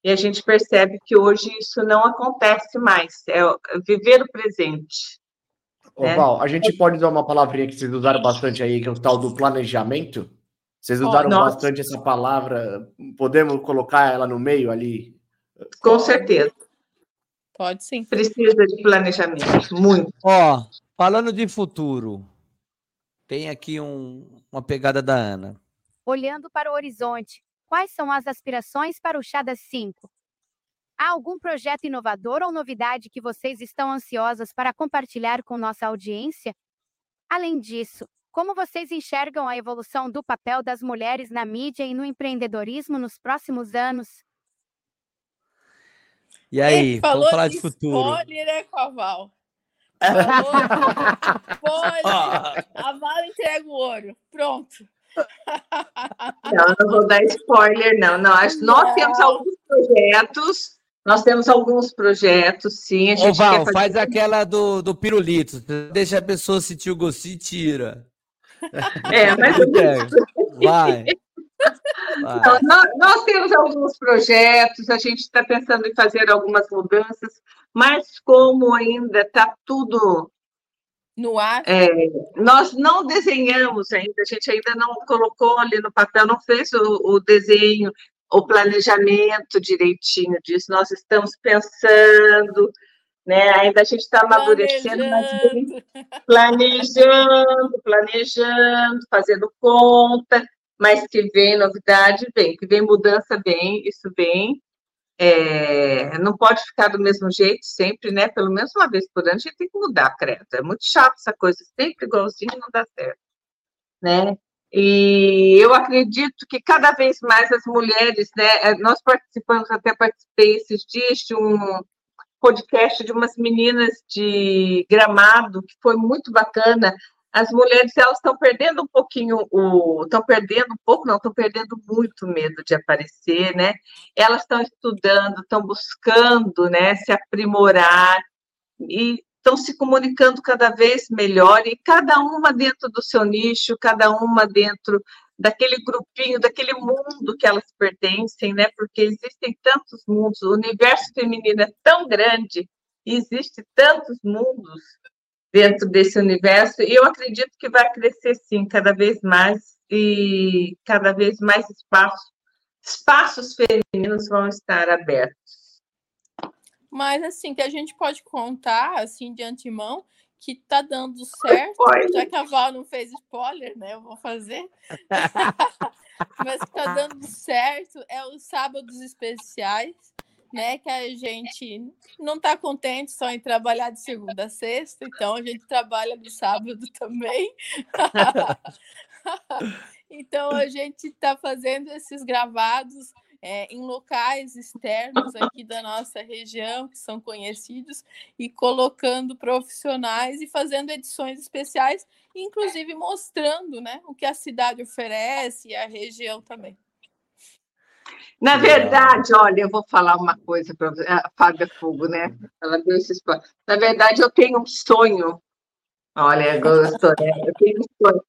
E a gente percebe que hoje isso não acontece mais, é viver o presente. Ô, né? Val, a gente pode dar uma palavrinha que vocês usaram bastante aí, que é o tal do planejamento? Vocês usaram oh, bastante essa palavra, podemos colocar ela no meio ali? Com certeza. Pode sim. Precisa de planejamento, muito. Ó, falando de futuro, tem aqui um, uma pegada da Ana. Olhando para o horizonte, quais são as aspirações para o Chá das 5? Há algum projeto inovador ou novidade que vocês estão ansiosas para compartilhar com nossa audiência? Além disso, como vocês enxergam a evolução do papel das mulheres na mídia e no empreendedorismo nos próximos anos? E aí, vamos falar de, de futuro. Spoiler, né, Coval? Pode. A Vala entrega o ouro. Pronto. Não, não vou dar spoiler, não. não. Nós não. temos alguns projetos. Nós temos alguns projetos, sim. A gente Ô, Val, fazer... faz aquela do, do pirulito. Deixa a pessoa sentir o gostinho e tira. É, mas. Vai. Então, nós, nós, temos alguns projetos, a gente está pensando em fazer algumas mudanças, mas como ainda está tudo no ar, é, nós não desenhamos ainda, a gente ainda não colocou ali no papel, não fez o, o desenho, o planejamento direitinho disso. Nós estamos pensando, né? Ainda a gente está amadurecendo, planejando. mas planejando, planejando, fazendo conta mas que vem novidade, vem, que vem mudança, vem, isso vem. É, não pode ficar do mesmo jeito sempre, né? Pelo menos uma vez por ano a gente tem que mudar, credo. É muito chato essa coisa, sempre igualzinho não dá certo, né? E eu acredito que cada vez mais as mulheres, né? É, nós participamos, até participei esses dias de um, podcast de umas meninas de Gramado, que foi muito bacana. As mulheres, elas estão perdendo um pouquinho o... Estão perdendo um pouco, não, estão perdendo muito medo de aparecer, né? Elas estão estudando, estão buscando, né, se aprimorar e estão se comunicando cada vez melhor e cada uma dentro do seu nicho, cada uma dentro daquele grupinho, daquele mundo que elas pertencem, né? Porque existem tantos mundos, o universo feminino é tão grande, existe tantos mundos dentro desse universo, e eu acredito que vai crescer sim, cada vez mais, e cada vez mais espaços, espaços femininos vão estar abertos. Mas assim, que a gente pode contar assim de antemão que tá dando certo, já que a Val não fez spoiler, né? Eu vou fazer. Mas que tá dando certo é os sábados especiais, né? Que a gente não tá contente só em trabalhar de segunda a sexta, então a gente trabalha no sábado também. então a gente tá fazendo esses gravados é, em locais externos aqui da nossa região, que são conhecidos, e colocando profissionais e fazendo edições especiais, inclusive mostrando né, o que a cidade oferece e a região também. Na verdade, olha, eu vou falar uma coisa para a Fábia Fogo, né? Ela deu esse Na verdade, eu tenho um sonho Olha, gostou, né? Eu tenho um sonho.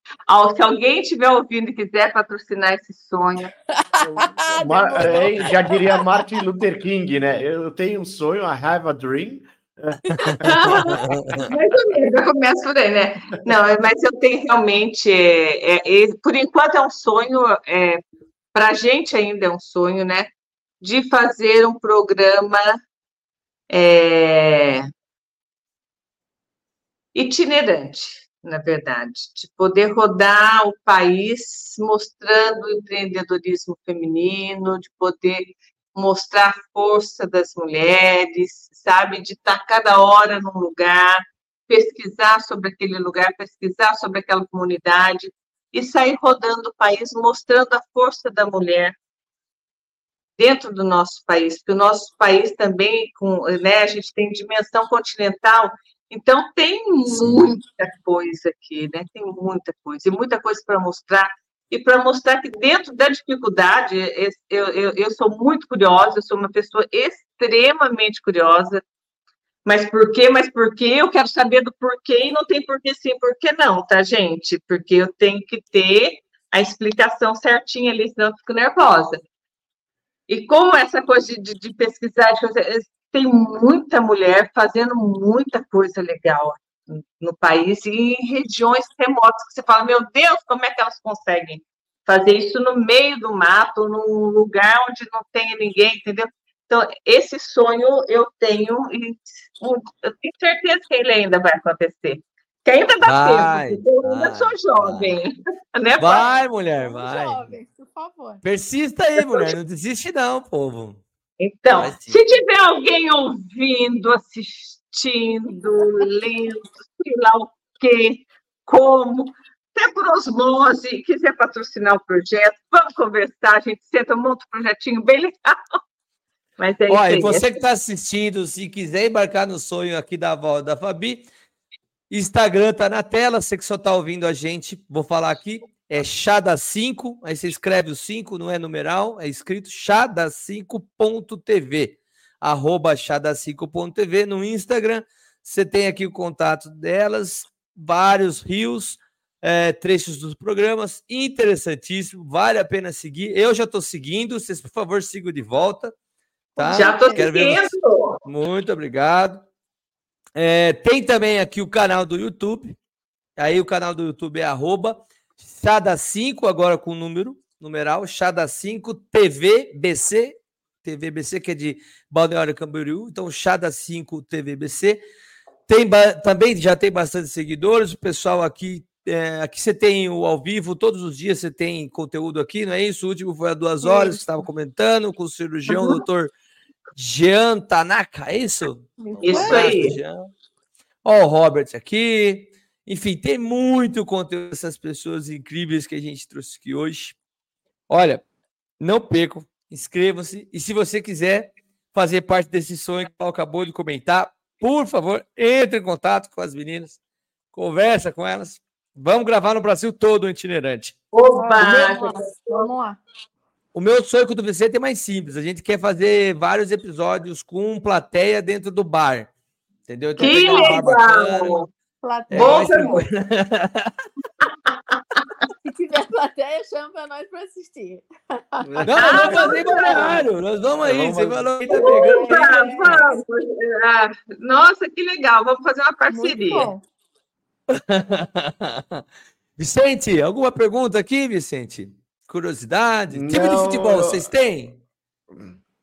se alguém estiver ouvindo e quiser patrocinar esse sonho. Mar... é, já diria Martin Luther King, né? Eu tenho um sonho, I have a dream. mais ou menos, já começa por aí, né? Não, mas eu tenho realmente, é, é, por enquanto é um sonho, é, para a gente ainda é um sonho, né? De fazer um programa é, itinerante, na verdade, de poder rodar o país mostrando o empreendedorismo feminino, de poder mostrar a força das mulheres, sabe, de estar cada hora num lugar, pesquisar sobre aquele lugar, pesquisar sobre aquela comunidade e sair rodando o país mostrando a força da mulher dentro do nosso país, porque o nosso país também, com, né, a gente tem dimensão continental então, tem muita coisa aqui, né? Tem muita coisa, e muita coisa para mostrar. E para mostrar que dentro da dificuldade, eu, eu, eu sou muito curiosa, eu sou uma pessoa extremamente curiosa. Mas por quê? Mas por quê? Eu quero saber do porquê e não tem porquê sim, porquê não, tá, gente? Porque eu tenho que ter a explicação certinha ali, senão eu fico nervosa. E como essa coisa de, de, pesquisar, de fazer, tem muita mulher fazendo muita coisa legal no país e em regiões remotas que você fala, meu Deus, como é que elas conseguem fazer isso no meio do mato, num lugar onde não tem ninguém, entendeu? Então, esse sonho eu tenho e eu tenho certeza que ele ainda vai acontecer. Que ainda dá vai, tempo, eu ainda sou jovem. Vai, né, vai mulher, vai. Jovem, por favor. Persista aí, mulher, não desiste não, povo. Então, se tiver alguém ouvindo, assistindo, lendo, sei lá o quê, como, até por osmose, quiser patrocinar o projeto, vamos conversar, a gente senta, monta um projetinho bem legal. Mas é Olha, você que está assistindo, se quiser embarcar no sonho aqui da avó da Fabi, Instagram tá na tela, você que só está ouvindo a gente, vou falar aqui, é Chada 5, aí você escreve o 5, não é numeral, é escrito chada5.tv, arroba chada5.tv no Instagram, você tem aqui o contato delas, vários rios, é, trechos dos programas, interessantíssimo, vale a pena seguir, eu já estou seguindo, vocês por favor sigam de volta, tá? Já estou seguindo! Muito obrigado. É, tem também aqui o canal do YouTube, aí o canal do YouTube é arroba Chada 5, agora com número, numeral, Chada 5 TVBC, TVBC, que é de Balneário Camboriú, então Chada 5 TVBC. Tem, também já tem bastante seguidores, o pessoal aqui é, aqui você tem o ao vivo, todos os dias você tem conteúdo aqui, não é isso? O último foi há duas horas, que estava comentando com o cirurgião, uhum. doutor Jean Tanaka, é isso? Isso aí. Ó, o Robert aqui, enfim, tem muito conteúdo dessas pessoas incríveis que a gente trouxe aqui hoje. Olha, não percam, inscrevam-se e se você quiser fazer parte desse sonho que o Paulo acabou de comentar, por favor, entre em contato com as meninas, conversa com elas. Vamos gravar no Brasil todo o itinerante. Oba! Vamos lá. O meu sonho com o do Vicente é mais simples. A gente quer fazer vários episódios com plateia dentro do bar. Entendeu? Então, que legal! Plateia. É, Se tiver plateia, chama para nós para assistir. Não, nós vamos fazer balneário. Nós vamos aí. Vamos Você falou que tá pegando. Vamos. Ah, nossa, que legal. Vamos fazer uma parceria. Vicente, alguma pergunta aqui, Vicente? Curiosidade? Não, time de futebol, vocês têm?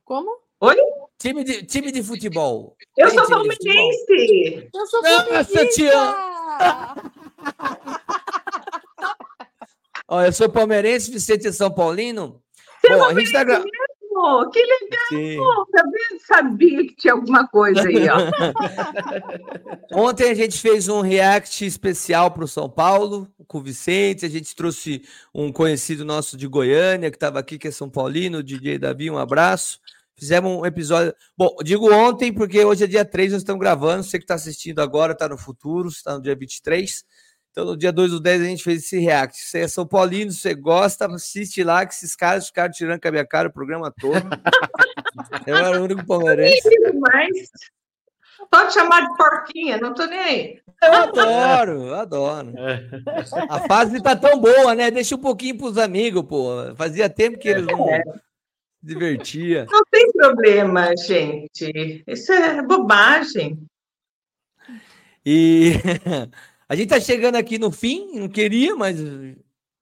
Como? Oi? Time de, time de futebol. Eu Tem sou palmeirense. Eu sou palmeirense. Ó, eu sou palmeirense, Vicente é São Paulino. Você Bom, é a gente tá gra... Que legal! Também sabia que tinha alguma coisa aí, ó. Ontem a gente fez um react especial para o São Paulo com o Vicente. A gente trouxe um conhecido nosso de Goiânia que estava aqui, que é São Paulino, o DJ Davi. Um abraço. Fizemos um episódio. Bom, digo ontem, porque hoje é dia 3, nós estamos gravando. Você que está assistindo agora, está no futuro, está no dia 23. Então, no dia 2 do 10, a gente fez esse react. Você é São Paulino, você gosta, assiste lá, que esses caras ficaram tirando com a minha cara o programa todo. eu era o único palmeirense. Pode chamar de porquinha, não tô nem aí. Eu adoro, eu adoro. A fase tá tão boa, né? Deixa um pouquinho pros amigos, pô. Fazia tempo que eles não é. divertia. Não tem problema, gente. Isso é bobagem. E A gente está chegando aqui no fim, não queria, mas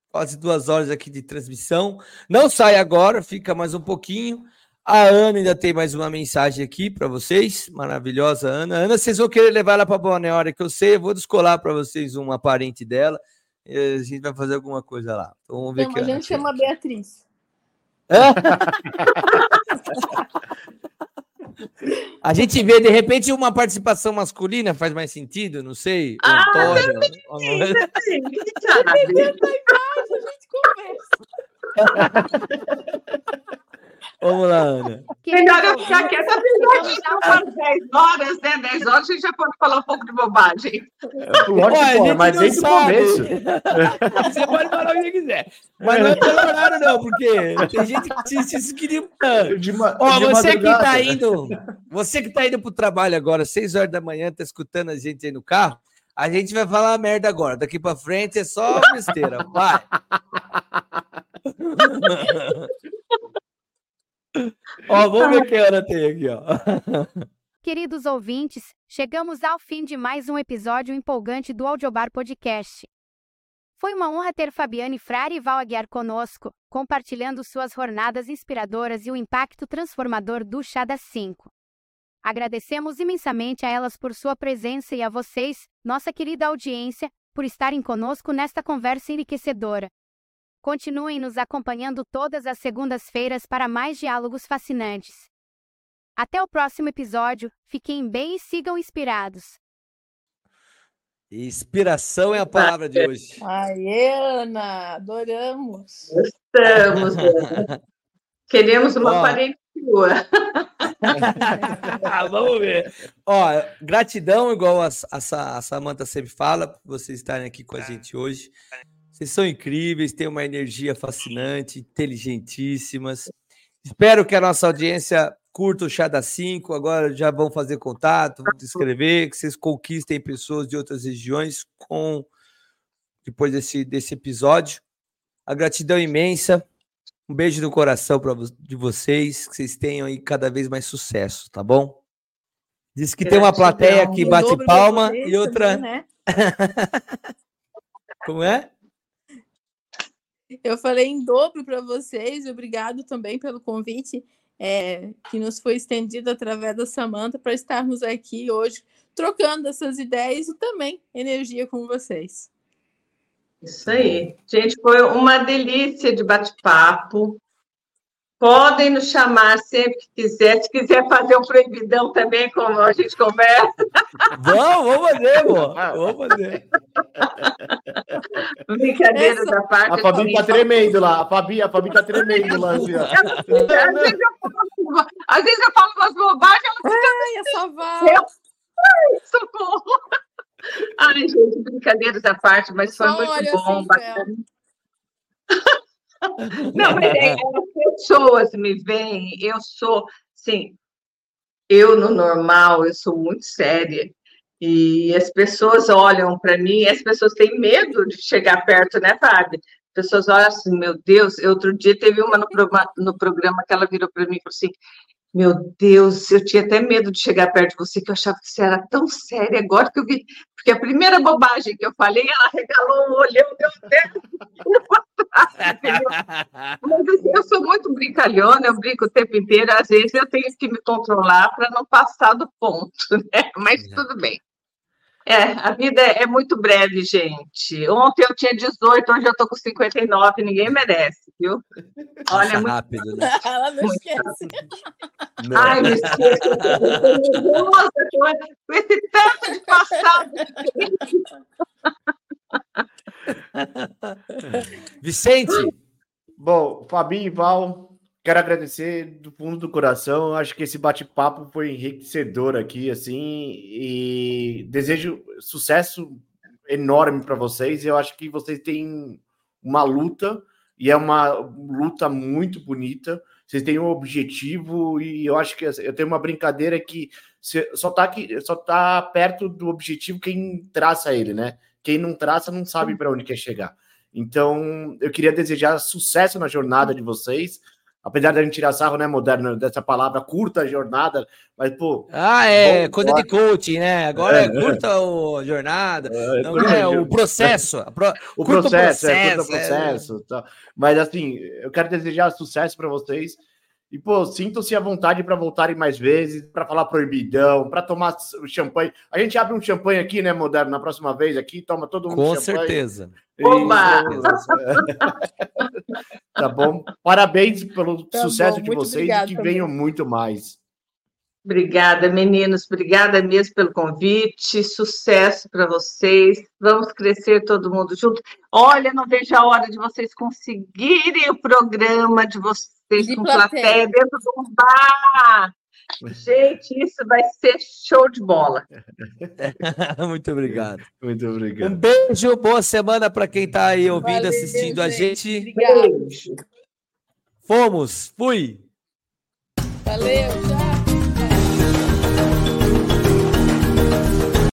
quase duas horas aqui de transmissão. Não sai agora, fica mais um pouquinho. A Ana ainda tem mais uma mensagem aqui para vocês. Maravilhosa, Ana. Ana, vocês vão querer levar ela para a hora que eu sei. Eu vou descolar para vocês uma parente dela. a gente vai fazer alguma coisa lá. Então, vamos ver Não, a gente chama Beatriz. A gente vê, de repente, uma participação masculina faz mais sentido, não sei. Ah, Antônio, a gente conversa. Vamos lá, Ana. Melhor eu ficar quieta, apesar de já umas 10 horas, né? 10 horas a gente já pode falar um pouco de bobagem. Lógico, Ué, mas desde o começo. Você pode falar o que você quiser. Mas não é pelo horário, não, porque tem gente que que de, Ó, você que tá indo, você que tá indo pro trabalho agora, 6 horas da manhã, tá escutando a gente aí no carro, a gente vai falar merda agora. Daqui para frente é só besteira. Vai. ó, vamos ver que hora tem aqui, ó. Queridos ouvintes, chegamos ao fim de mais um episódio empolgante do Audiobar Podcast. Foi uma honra ter Fabiane Frari e Val Aguiar conosco, compartilhando suas jornadas inspiradoras e o impacto transformador do Chá das 5. Agradecemos imensamente a elas por sua presença e a vocês, nossa querida audiência, por estarem conosco nesta conversa enriquecedora. Continuem nos acompanhando todas as segundas-feiras para mais diálogos fascinantes. Até o próximo episódio, fiquem bem e sigam inspirados. Inspiração é a palavra de hoje. Ai, Ana, adoramos. Estamos. Queremos uma Ó, parente sua. Vamos ver. Ó, gratidão, igual a, a, a Samanta sempre fala, por vocês estarem aqui com a gente hoje. Vocês são incríveis, têm uma energia fascinante, inteligentíssimas. Espero que a nossa audiência curta o Chá das 5. Agora já vão fazer contato, vão se inscrever, que vocês conquistem pessoas de outras regiões com depois desse, desse episódio. A gratidão imensa. Um beijo no coração para de vocês, que vocês tenham aí cada vez mais sucesso, tá bom? Diz que gratidão. tem uma plateia que bate palma e outra. Também, né? Como é? Eu falei em dobro para vocês, obrigado também pelo convite é, que nos foi estendido através da Samanta para estarmos aqui hoje trocando essas ideias e também energia com vocês. Isso aí. Gente, foi uma delícia de bate-papo. Podem nos chamar sempre que quiser. Se quiser fazer um proibidão também, como a gente conversa. Vamos, vamos fazer, pô. Vamos fazer. Brincadeira da parte. A Fabi tá tremendo lá. A Fabi, a Fabi tá tremendo lá. Assim, às, vezes eu falo, às vezes eu falo umas bobagens, ela fica. Ai, essa vai. Ai, socorro. Ai, gente, brincadeiras à parte, mas foi muito assim, bom. Bacana. Não, mas é, as pessoas me veem, eu sou, sim, eu no normal, eu sou muito séria. E as pessoas olham para mim, as pessoas têm medo de chegar perto, né, Fábio? As pessoas olham assim, meu Deus, outro dia teve uma no, programa, no programa que ela virou para mim e falou assim: meu Deus, eu tinha até medo de chegar perto de você, que eu achava que você era tão séria agora que eu vi. Porque a primeira bobagem que eu falei, ela regalou o olhão, meu Deus. Mas assim, eu sou muito brincalhona, eu brinco o tempo inteiro, às vezes eu tenho que me controlar para não passar do ponto, né? Mas tudo bem. É, a vida é muito breve, gente. Ontem eu tinha 18, hoje eu tô com 59, ninguém merece, viu? Olha, é muito rápido, né? Ela não muito esquece. Não. Ai, me esqueço. Nossa, com esse tanto de passado. Vicente. Bom, Fabinho e Val, quero agradecer do fundo do coração. Acho que esse bate-papo foi enriquecedor aqui, assim, e desejo sucesso enorme para vocês. Eu acho que vocês têm uma luta e é uma luta muito bonita. Vocês têm um objetivo e eu acho que assim, eu tenho uma brincadeira que só tá aqui, só tá perto do objetivo quem traça ele, né? Quem não traça não sabe para onde quer chegar. Então, eu queria desejar sucesso na jornada de vocês. Apesar da gente tirar sarro, né, moderno, dessa palavra curta jornada, mas, pô. Ah, é, bom, coisa de coaching, né? Agora é, é curta a jornada, é, não, é, o processo. Pro, o processo, processo, é, curta processo. Tá. Mas, assim, eu quero desejar sucesso para vocês. E, pô, sintam-se à vontade para voltarem mais vezes, para falar proibidão, para tomar champanhe. A gente abre um champanhe aqui, né, Moderno? Na próxima vez aqui, toma todo mundo Com certeza. Oba! tá bom? Parabéns pelo tá sucesso bom, de vocês e que também. venham muito mais. Obrigada, meninos. Obrigada mesmo pelo convite. Sucesso para vocês. Vamos crescer todo mundo junto. Olha, não vejo a hora de vocês conseguirem o programa de vocês de com plateia. plateia dentro de um bar. Gente, isso vai ser show de bola. Muito obrigado. Muito obrigado. Um beijo, boa semana para quem está aí ouvindo, Valeu, assistindo gente. a gente. Obrigado. Fomos, fui. Valeu, tchau.